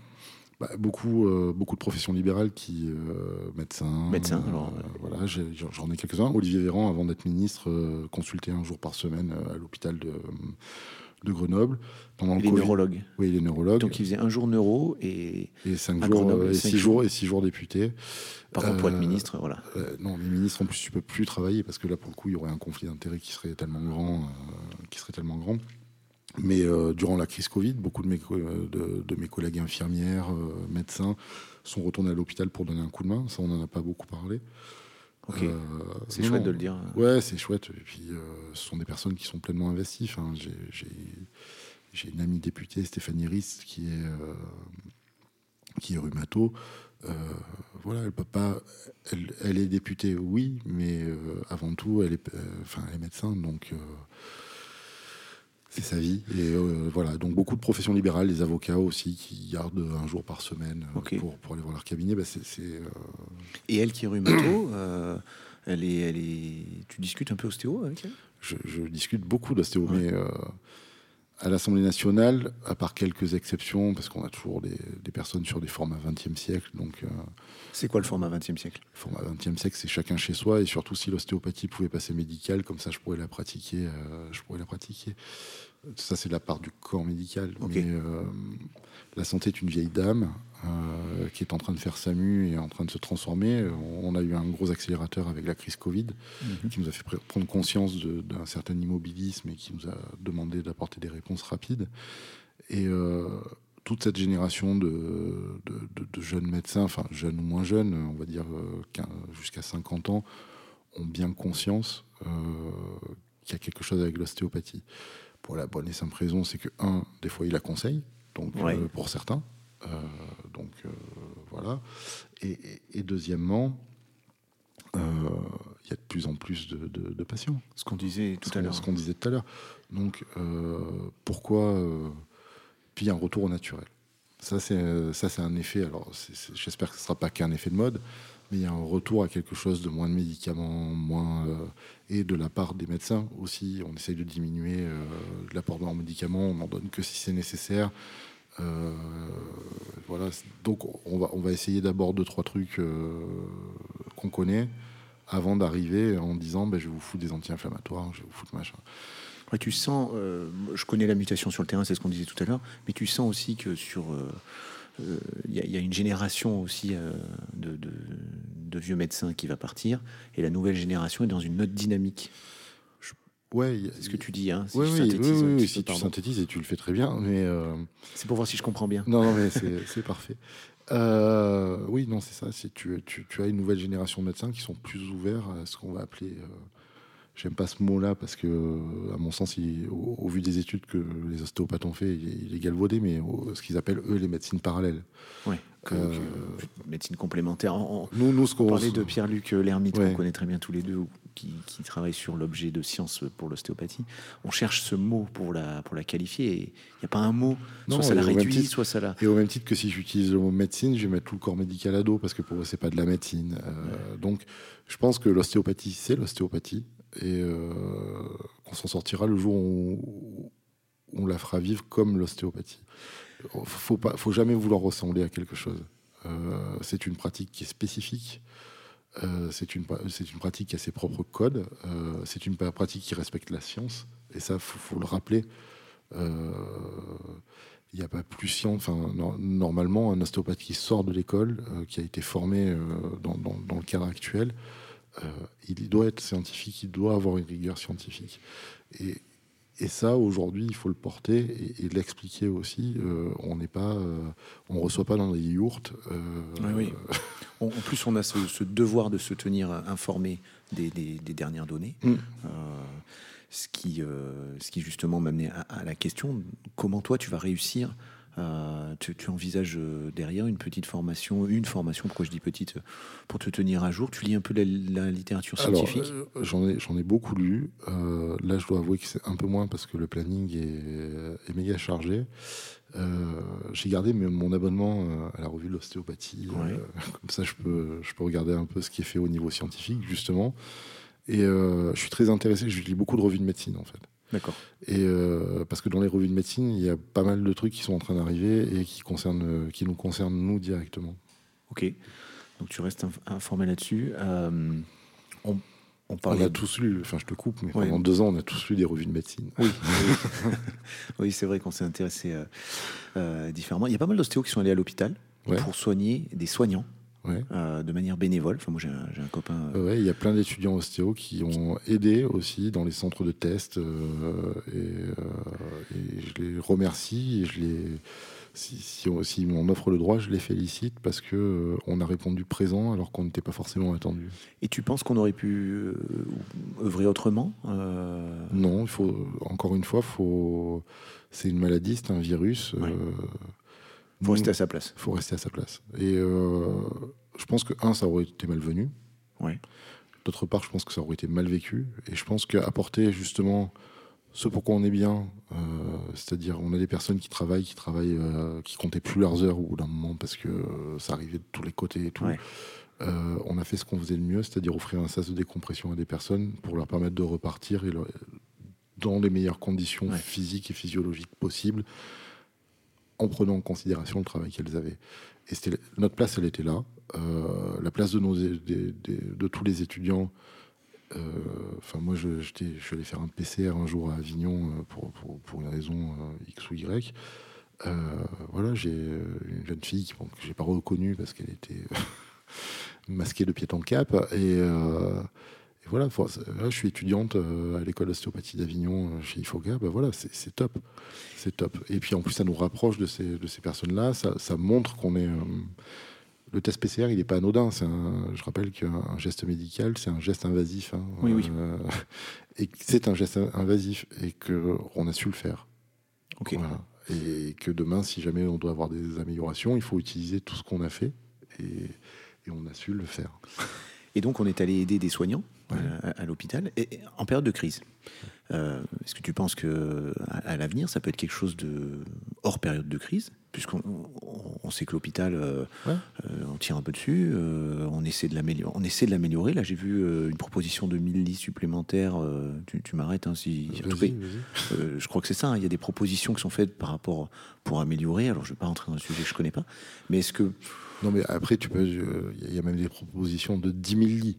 Bah, beaucoup, euh, beaucoup de professions libérales qui euh, médecins. Médecins, alors. Euh, voilà, j'en ai, quelques-uns. Olivier Véran, avant d'être ministre, consultait un jour par semaine à l'hôpital de, de Grenoble. Pendant il est neurologue. Oui, il est neurologue. Donc il faisait un jour neuro et, et cinq jours, et, six jours, et six jours député. Par contre, pour être ministre, voilà. non, les ministres en plus, tu peux plus travailler parce que là, pour le coup, il y aurait un conflit d'intérêts qui serait tellement grand, qui serait tellement grand. Mais euh, durant la crise Covid, beaucoup de mes, de, mes collègues infirmières, euh, médecins sont retournés à l'hôpital pour donner un coup de main. Ça, on n'en a pas beaucoup parlé. Euh, c'est chouette de le dire. Ouais, c'est chouette. Et puis, ce sont des personnes qui sont pleinement investies. Enfin, j'ai une amie députée, Stéphanie Rist, qui est, qui est rhumato. voilà, elle peut pas. Elle, elle, est députée, oui, mais avant tout, elle est, enfin, elle est médecin, donc c'est sa vie. Et euh, voilà, donc beaucoup de professions libérales, les avocats aussi, qui gardent un jour par semaine euh, pour, pour, aller voir leur cabinet. Bah, c'est, euh, Et elle qui est rhumato, elle est, elle est... tu discutes un peu ostéo avec elle? Je, discute beaucoup d'ostéo, mais à l'Assemblée nationale, à part quelques exceptions, parce qu'on a toujours des, personnes sur des formats 20e siècle. Donc, euh, c'est quoi le format 20e siècle? Le format 20e siècle, c'est chacun chez soi, et surtout si l'ostéopathie pouvait passer médicale, comme ça je pourrais la pratiquer. Euh, je pourrais la pratiquer. Ça, c'est la part du corps médical. Mais euh, la santé est une vieille dame euh, qui est en train de faire SAMU et en train de se transformer. On a eu un gros accélérateur avec la crise Covid mhm. qui nous a fait prendre conscience d'un certain immobilisme et qui nous a demandé d'apporter des réponses rapides. Et euh, toute cette génération de, de, jeunes médecins, enfin jeunes ou moins jeunes, on va dire jusqu'à 50 ans, ont bien conscience qu'il y a quelque chose avec l'ostéopathie pour la bonne et simple raison, c'est que, un, des fois, il la conseille, donc euh, pour certains. Euh, donc euh, voilà. Et, deuxièmement, il y a de plus en plus de, patients. Ce qu'on disait tout à l'heure. Ce qu'on disait tout à l'heure. Donc pourquoi Puis un retour au naturel. Ça, c'est ça, c'est un effet. Alors, j'espère que ce ne sera pas qu'un effet de mode, mais il y a un retour à quelque chose de moins de médicaments, moins euh, et de la part des médecins aussi. On essaye de diminuer euh, l'apport en médicaments, on n'en donne que si c'est nécessaire. Euh, voilà, donc on va, on va essayer d'abord deux trois trucs qu'on connaît avant d'arriver en disant ben, je vous foutre des anti-inflammatoires, je vais vous foutre machin. tu sens, je connais la mutation sur le terrain, c'est ce qu'on disait tout à l'heure, mais tu sens aussi que sur il y, a une génération aussi euh, de, vieux médecins qui va partir, et la nouvelle génération est dans une autre dynamique. Ouais, c'est ce que tu dis. Hein, si oui, oui, oui, si tu synthétises et tu le fais très bien, mais euh, c'est pour voir si je comprends bien. Non, non mais c'est parfait. Euh, oui, non, c'est ça. Tu, tu, tu, as une nouvelle génération de médecins qui sont plus ouverts à ce qu'on va appeler J'aime pas ce mot-là parce que, à mon sens, au, vu des études que les ostéopathes ont fait, il, est galvaudé, mais ce qu'ils appellent eux les médecines parallèles. Oui. Euh, médecine complémentaire. nous, nous, ce qu'on parlait de Pierre-Luc Lermite, qu'on connaît très bien tous les deux, qui, travaille sur l'objet de science pour l'ostéopathie. On cherche ce mot pour la, pour la qualifier. Il n'y a pas un mot, soit ça la réduit, soit ça la. Et au même titre que si j'utilise le mot médecine, je vais mettre tout le corps médical à dos parce que pour eux, c'est pas de la médecine. Euh, donc, je pense que l'ostéopathie, c'est l'ostéopathie et euh, qu'on s'en sortira le jour où on, la fera vivre comme l'ostéopathie. Faut pas, faut jamais vouloir ressembler à quelque chose. Euh, c'est une pratique qui est spécifique. Euh, c'est une, pratique qui a ses propres codes. c'est une pratique qui respecte la science. Et ça, faut, faut le rappeler. Il n'y a pas plus science. Normalement, un ostéopathe qui sort de l'école, qui a été formé dans, le cadre actuel, euh, il doit être scientifique, il doit avoir une rigueur scientifique. Et, et ça, aujourd'hui, il faut le porter et, l'expliquer aussi. Euh, on n'est pas, euh, on reçoit pas dans des yourtes. Oui, en plus, on a ce, devoir de se tenir informé des, dernières données. Mm. ce qui, ce qui justement m'amenait à, à, la question comment toi tu vas réussir Euh, tu, envisages euh, derrière une petite formation, une formation, pourquoi je dis petite, pour te tenir à jour? Tu lis un peu la, littérature scientifique? J'en ai, ai beaucoup lu. là, je dois avouer que c'est un peu moins parce que le planning est, méga chargé. j'ai gardé mon abonnement à la revue de l'ostéopathie. comme ça, je peux, je peux regarder un peu ce qui est fait au niveau scientifique, justement. Et je suis très intéressé. Je lis beaucoup de revues de médecine, en fait. D'accord. Et euh, parce que dans les revues de médecine, il y a pas mal de trucs qui sont en train d'arriver et qui concernent, qui nous concernent nous directement. Ok. Donc tu restes informé là-dessus. Euh, on, on, on, a tous lu, enfin je te coupe, mais pendant deux ans, on a tous lu des revues de médecine. Oui, oui. c'est vrai qu'on s'est intéressé euh, différemment. Il y a pas mal d'ostéos qui sont allés à l'hôpital pour soigner des soignants. Euh, de manière bénévole. Enfin, moi, j'ai un, copain. Euh, ouais, il y a plein d'étudiants ostéo qui ont aidé aussi dans les centres de test. Euh, et, je les remercie. Et je les, si, si, on, offre le droit, je les félicite parce que on a répondu présent alors qu'on n'était pas forcément attendu. Et tu penses qu'on aurait pu œuvrer autrement Non, il faut encore une fois, faut. C'est une maladie, c'est un virus. Il faut rester à sa place. Il faut rester à sa place. Et euh, je pense que, un, ça aurait été malvenu. Ouais. D'autre part, je pense que ça aurait été mal vécu. Et je pense qu'apporter justement ce pourquoi on est bien, euh, c'est-à-dire on a des personnes qui travaillent, qui travaillent, euh, qui comptaient plus leurs heures au bout d'un moment parce que ça arrivait de tous les côtés et tout. on a fait ce qu'on faisait le mieux, c'est-à-dire offrir un sas de décompression à des personnes pour leur permettre de repartir et dans les meilleures conditions physiques et physiologiques possibles en prenant en considération le travail qu'elles avaient. Et notre place, elle était là. Euh, la place de, nos, de, tous les étudiants. Euh, enfin, moi, je, je, suis allé faire un PCR un jour à Avignon euh, pour, pour, une raison X ou Y. voilà, j'ai une jeune fille que j'ai pas reconnue parce qu'elle était masquée de pied en cap. Et, et voilà, je suis étudiante euh, à l'école d'ostéopathie d'Avignon euh, chez IFOGA, ben voilà, c'est top. C'est top. Et puis en plus, ça nous rapproche de ces, de ces personnes-là. Ça, ça, montre qu'on est. Euh, le test PCR, il n'est pas anodin. Un, je rappelle qu'un geste médical, c'est un geste invasif. Hein, oui, oui. et c'est un geste invasif et qu'on a su le faire. Ok. Et que demain, si jamais on doit avoir des améliorations, il faut utiliser tout ce qu'on a fait et, et on a su le faire. Et donc, on est allé aider des soignants euh, à, l'hôpital et, en période de crise. Euh, est-ce que tu penses que à, l'avenir, ça peut être quelque chose de hors période de crise, puisqu'on on, sait que l'hôpital, euh, on tire un peu dessus, on essaie de l'améliorer. On essaie de l'améliorer. Là, j'ai vu une proposition de 1000 lits supplémentaires. tu, m'arrêtes hein, si. je crois que c'est ça. Hein. il y a des propositions qui sont faites par rapport pour améliorer. Alors, je ne vais pas rentrer dans le sujet que je connais pas, mais est-ce que non, mais après, tu peux. Il y a même des propositions de 10 000 lits.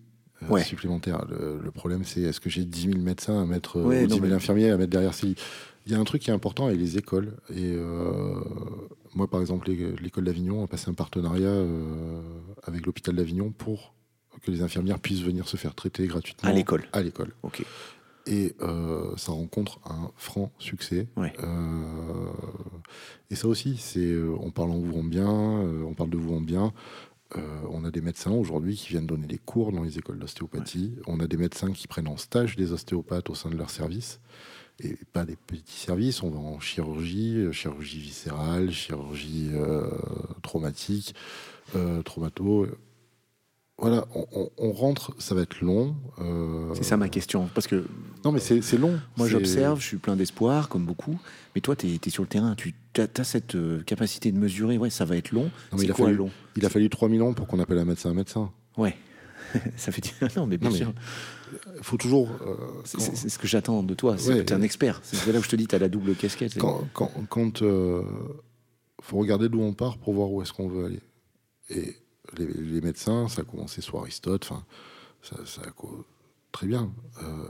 Euh, supplémentaires. Le, problème, c'est est-ce que j'ai 10 000 médecins à mettre, ou 10 000 infirmiers à mettre derrière ces lits? Il y a un truc qui est important et les écoles. Et euh, moi, par exemple, l'école d'Avignon a passé un partenariat euh, avec l'hôpital d'Avignon pour que les infirmières puissent venir se faire traiter gratuitement. À l'école À l'école. Ok. Et euh, ça rencontre un franc succès. Euh, et ça aussi, c'est euh, on parle en vous en bien, on parle de vous en bien. on a des médecins aujourd'hui qui viennent donner des cours dans les écoles d'ostéopathie. On a des médecins qui prennent en stage des ostéopathes au sein de leur service. Et pas des petits services, on va en chirurgie, chirurgie viscérale, chirurgie traumatique, traumato voilà, on, rentre, ça va être long. Euh, c'est ça ma question. Parce que. Non, mais c'est long. Moi, j'observe, je suis plein d'espoir, comme beaucoup. Mais toi, tu es, sur le terrain, tu as, cette euh, capacité de mesurer. Ouais, ça va être long. il, a fallu, long? il a fallu 3000 ans pour qu'on appelle un médecin un médecin. Ouais. ça fait. non, mais bien sûr. Il faut toujours. Euh, c'est ce que j'attends de toi. C'est que tu es un expert. C'est là où je te dis, tu as la double casquette. Quand. quand, quand faut regarder d'où on part pour voir où est-ce qu'on veut aller. Et les, médecins, ça a commencé sous Aristote, enfin, ça, très bien. Euh,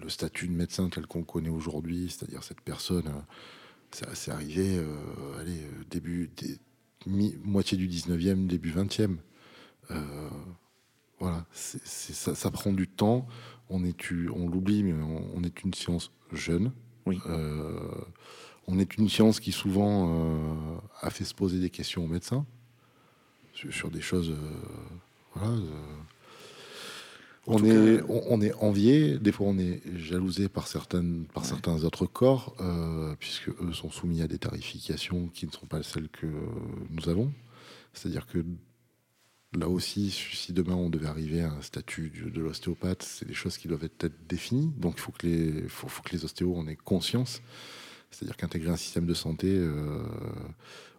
le statut de médecin tel qu'on connaît aujourd'hui, c'est-à-dire cette personne, euh, c'est arrivé, euh, allez, début, moitié du 19e, début 20e. voilà, ça, prend du temps. On est, on l'oublie, mais on, est une science jeune. Oui. on est une science qui souvent a fait se poser des questions aux médecins sur, des choses. Euh, voilà. Euh. on est, on, est envié, des fois on est jalousé par, certaines, par certains autres corps, euh, puisque eux sont soumis à des tarifications qui ne sont pas celles que nous avons. C'est-à-dire que là aussi, si demain on devait arriver à un statut de l'ostéopathe, c'est des choses qui doivent être définies. Donc il faut que les, faut, faut que les ostéos en aient conscience. C'est-à-dire qu'intégrer un système de santé, euh,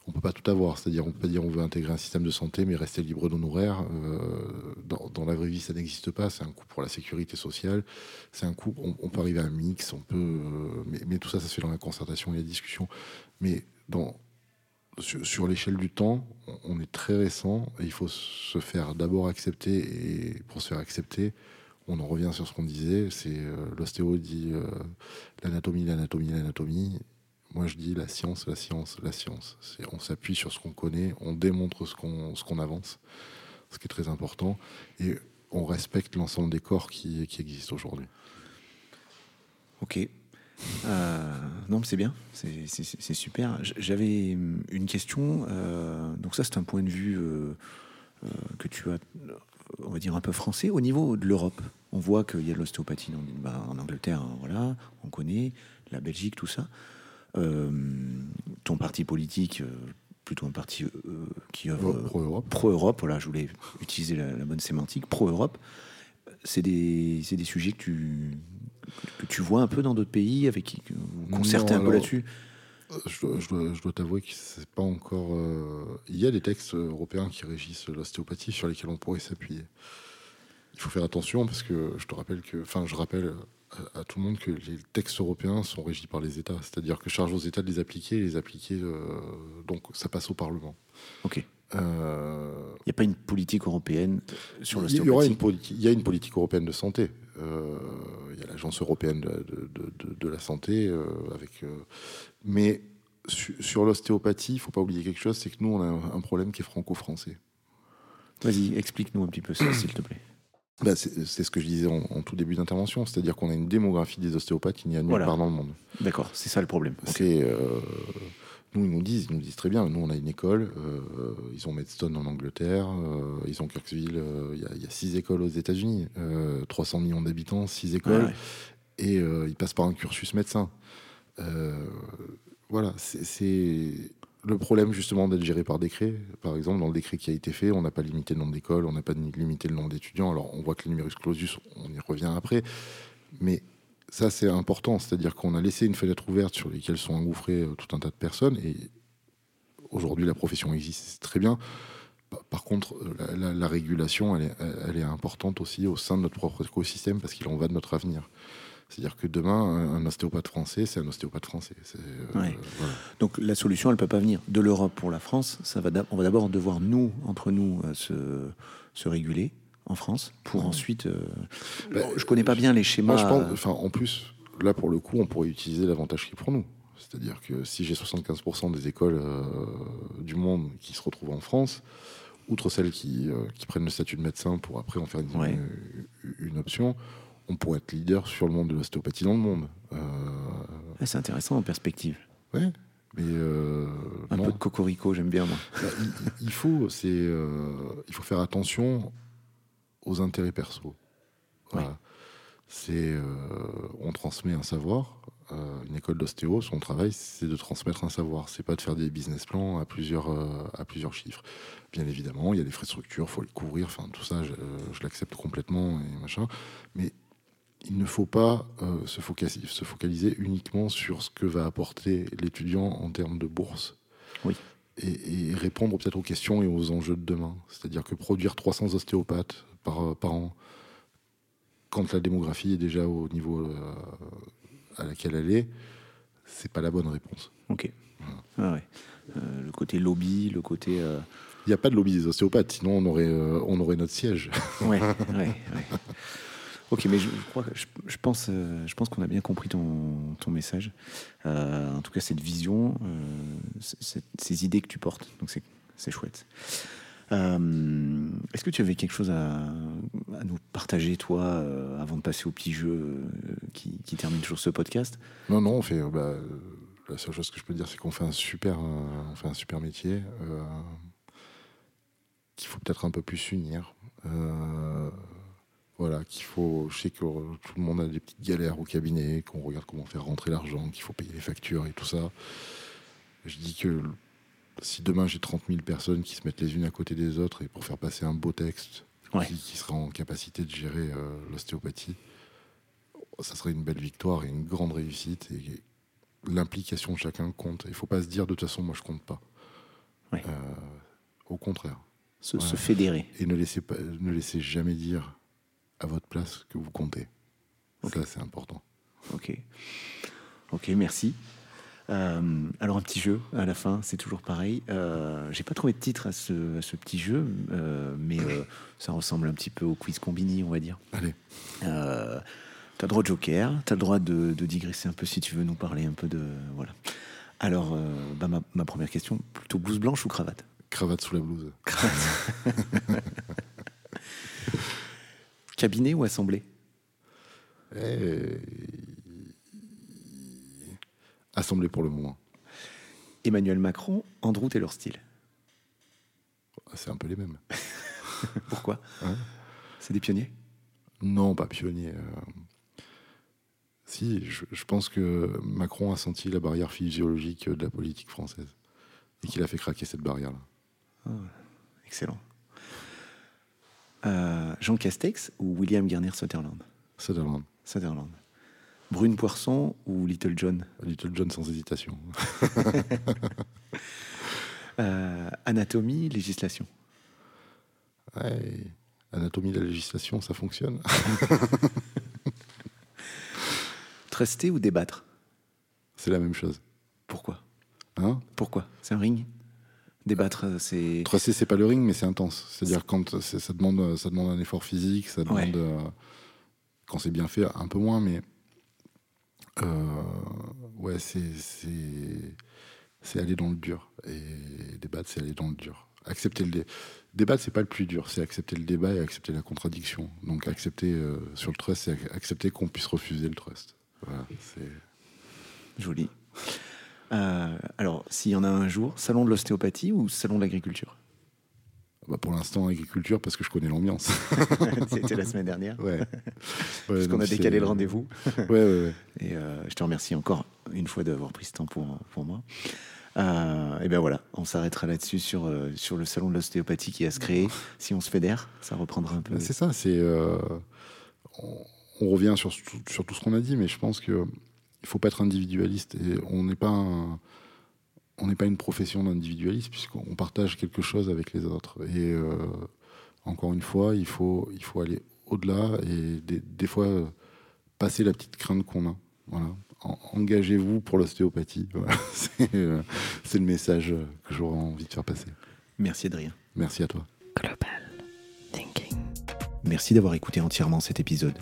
on peut pas tout avoir. C'est-à-dire, on peut dire on veut intégrer un système de santé, mais rester libre d'honoraires. Euh, dans, la vraie vie, ça n'existe pas. C'est un coût pour la sécurité sociale. C'est un coût. On, peut arriver à un mix. On peut, euh, mais, tout ça, ça se fait dans la concertation et la discussion. Mais sur, l'échelle du temps, on est très récent et il faut se faire d'abord accepter et pour se faire accepter, on en revient sur ce qu'on disait, c'est euh, l'ostéo dit l'anatomie, l'anatomie, l'anatomie moi, je dis la science, la science, la science. On s'appuie sur ce qu'on connaît, on démontre ce qu'on qu'on avance, ce qui est très important, et on respecte l'ensemble des corps qui, qui existent aujourd'hui. Ok. Euh, non, mais c'est bien, c'est super. J'avais une question. Euh, donc ça, c'est un point de vue euh, que tu as, on va dire un peu français. Au niveau de l'Europe, on voit qu'il y a de l'ostéopathie en, en, Angleterre, hein, voilà, on connaît la Belgique, tout ça. Euh, ton parti politique, euh, plutôt un parti euh, qui pro-Europe. Pro-Europe, voilà, je voulais utiliser la, bonne sémantique, pro-Europe. C'est des, des, sujets que tu, que tu vois un peu dans d'autres pays, avec qui concerter un peu là-dessus? je dois, t'avouer que c'est pas encore. Il y a des textes européens qui régissent l'ostéopathie sur lesquels on pourrait s'appuyer. Il faut faire attention parce que je te rappelle que, enfin, je rappelle à, tout le monde que les textes européens sont régis par les États. C'est-à-dire que charge aux États de les appliquer et les appliquer. Euh, donc ça passe au Parlement. Ok. Euh, il n'y a pas une politique européenne sur le Il y, y a une politique européenne de santé. Euh, il y a l'Agence européenne de, de, de, la santé. avec, mais sur l'ostéopathie, il ne faut pas oublier quelque chose c'est que nous, on a un problème qui est franco-français. Vas-y, explique-nous un petit peu ça, s'il te plaît. Bah, c'est ce que je disais en, tout début d'intervention, c'est-à-dire qu'on a une démographie des ostéopathes qui n'y a nulle part dans le monde. D'accord, c'est ça le problème. Euh, nous, ils nous disent, ils nous disent très bien. Nous, on a une école. Euh, ils ont Medstone en Angleterre. Euh, ils ont Kirksville. Il y, a six écoles aux États-Unis. 300 millions d'habitants, six écoles. Et ils passent par un cursus médecin. voilà, c'est le problème justement d'être géré par décret, par exemple, dans le décret qui a été fait, on n'a pas limité le nombre d'écoles, on n'a pas limité le nombre d'étudiants. Alors on voit que le numerus clausus, on y revient après, mais ça c'est important, c'est-à-dire qu'on a laissé une fenêtre ouverte sur laquelle sont engouffrés euh, tout un tas de personnes, et aujourd'hui la profession existe, très bien. Par contre, euh, la, régulation, elle est, importante aussi au sein de notre propre écosystème parce qu'il en va de notre avenir. C'est-à-dire que demain, un ostéopathe français, c'est un ostéopathe français. Euh, Donc la solution, elle ne peut pas venir de l'Europe pour la France. Ça va on va d'abord devoir, nous, entre nous, euh, se, se réguler en France pour ensuite. Euh, bah, je connais pas bien les schémas. je pense, enfin, en plus, là, pour le coup, on pourrait utiliser l'avantage qui est pour nous. C'est-à-dire que si j'ai 75% des écoles du monde qui se retrouvent en France, outre celles qui, qui, prennent le statut de médecin pour après en faire une, une option, on pourrait être leader sur le monde de l'ostéopathie dans le monde. Euh, c'est intéressant en perspective. Ouais. Mais euh, un peu de cocorico, j'aime bien moi. Bah, il, faut, c'est, euh, il faut faire attention aux intérêts perso. C'est, on transmet un savoir. une école d'ostéo, son travail, c'est de transmettre un savoir. C'est pas de faire des business plans à plusieurs, à plusieurs chiffres. Bien évidemment, il y a des frais de structure, faut les couvrir. Enfin, tout ça, je, je l'accepte complètement et machin. Mais il ne faut pas euh, se, focaliser, se, focaliser, uniquement sur ce que va apporter l'étudiant en termes de bourse. Oui. Et, répondre peut-être aux questions et aux enjeux de demain. C'est-à-dire que produire 300 ostéopathes par, euh, par an, quand la démographie est déjà au niveau euh, à laquelle elle est, c'est pas la bonne réponse. Ok. Ah ouais. le côté lobby, le côté. Il n'y a pas de lobby des ostéopathes, sinon on aurait, on aurait notre siège. Ouais, ouais, ouais. Ok, mais euh, je pense qu'on a bien compris ton, message. Euh, en tout cas, cette vision, euh, ces idées que tu portes, donc c'est chouette. Est-ce que tu avais quelque chose à, nous partager, toi, avant de passer au petit jeu qui, termine toujours ce podcast? Non, non, on fait. Bah, la seule chose que je peux dire, c'est qu'on fait un fait un super métier qu'il faut peut-être un peu plus unir Voilà, qu'il faut. Je sais que euh, tout le monde a des petites galères au cabinet, qu'on regarde comment faire rentrer l'argent, qu'il faut payer les factures et tout ça. Je dis que si demain j'ai 30 000 personnes qui se mettent les unes à côté des autres et pour faire passer un beau texte Ouais. qui, qui sera en capacité de gérer euh, l'ostéopathie, ça serait une belle victoire et une grande réussite. Et l'implication de chacun compte. Il ne faut pas se dire de toute façon, moi je compte pas. Ouais. Euh, au contraire. Se, se fédérer. Et ne laissez, pas, ne laissez jamais dire à votre place que vous comptez. Ça, c'est important. Ok. Ok, merci. Euh, alors un petit jeu à la fin, c'est toujours pareil. Euh, J'ai pas trouvé de titre à ce, à ce petit jeu, euh, mais ça ressemble un petit peu au quiz combini, on va dire. Allez, t'as le droit de joker, t'as le droit de, de digresser un peu si tu veux nous parler un peu de voilà. Alors, bah, ma, ma première question, plutôt blouse blanche ou cravate? Cravate sous la blouse. Cabinet ou assemblée Eh, Assemblée pour le moment. Emmanuel Macron, Andrew Taylor Steele. C'est un peu les mêmes. Pourquoi Ouais. C'est des pionniers Non, pas pionnier. euh. Si, je, je pense que Macron a senti la barrière physiologique de la politique française et qu'il a fait craquer cette barrière-là. Excellent. Euh, Jean Castex ou William Garnier Sutherland? Sutherland. Sutherland. Brune Poisson ou Little John? Little John sans hésitation. Euh, Anatomie, législation. Ouais, Anatomie de la législation, ça fonctionne. Truster ou débattre? C'est la même chose. Pourquoi? Hein? Pourquoi? C'est un ring? Débattre, euh, c'est. Tracer, c'est pas le ring, mais c'est intense. C'est-à-dire quand c'est- ça demande, ça demande un effort physique, ça Ouais. demande, euh, quand c'est bien fait, un peu moins, mais euh, ouais, c'est c'est c'est aller dans le dur. Et débattre, c'est aller dans le dur. Accepter le dé- débattre, c'est pas le plus dur, c'est accepter le débat et accepter la contradiction. Donc accepter euh, sur le trust, c'est ac- accepter qu'on puisse refuser le trust. Voilà, c'est Joli. Euh, alors, s'il y en a un jour, salon de l'ostéopathie ou salon de l'agriculture? Bah, pour l'instant agriculture parce que je connais l'ambiance. C'était la semaine dernière. ouais. Parce qu'on a décalé le rendez-vous. Ouais, ouais, ouais. Et euh, je te remercie encore une fois d'avoir pris ce temps pour, pour moi. Euh, et bien voilà, on s'arrêtera là-dessus sur, sur le salon de l'ostéopathie qui va se créer. Si on se fédère, ça reprendra un peu. Bah, C'est ça, c'est. on, on revient sur, sur tout ce qu'on a dit, mais je pense que il faut pas être individualiste et on n'est pas un- on n'est pas une profession d'individualiste puisqu'on partage quelque chose avec les autres. Et euh, encore une fois, il faut il faut aller au-delà et des, des fois euh, passer la petite crainte qu'on a. Voilà. En- Engagez-vous pour l'ostéopathie. Voilà. C'est euh, c'est le message que j'aurais envie de faire passer. Merci Adrien. Merci à toi. Global Thinking. Merci d'avoir écouté entièrement cet épisode.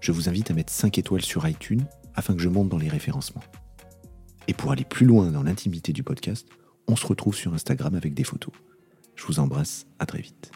Je vous invite à mettre 5 étoiles sur iTunes afin que je monte dans les référencements. Et pour aller plus loin dans l'intimité du podcast, on se retrouve sur Instagram avec des photos. Je vous embrasse, à très vite.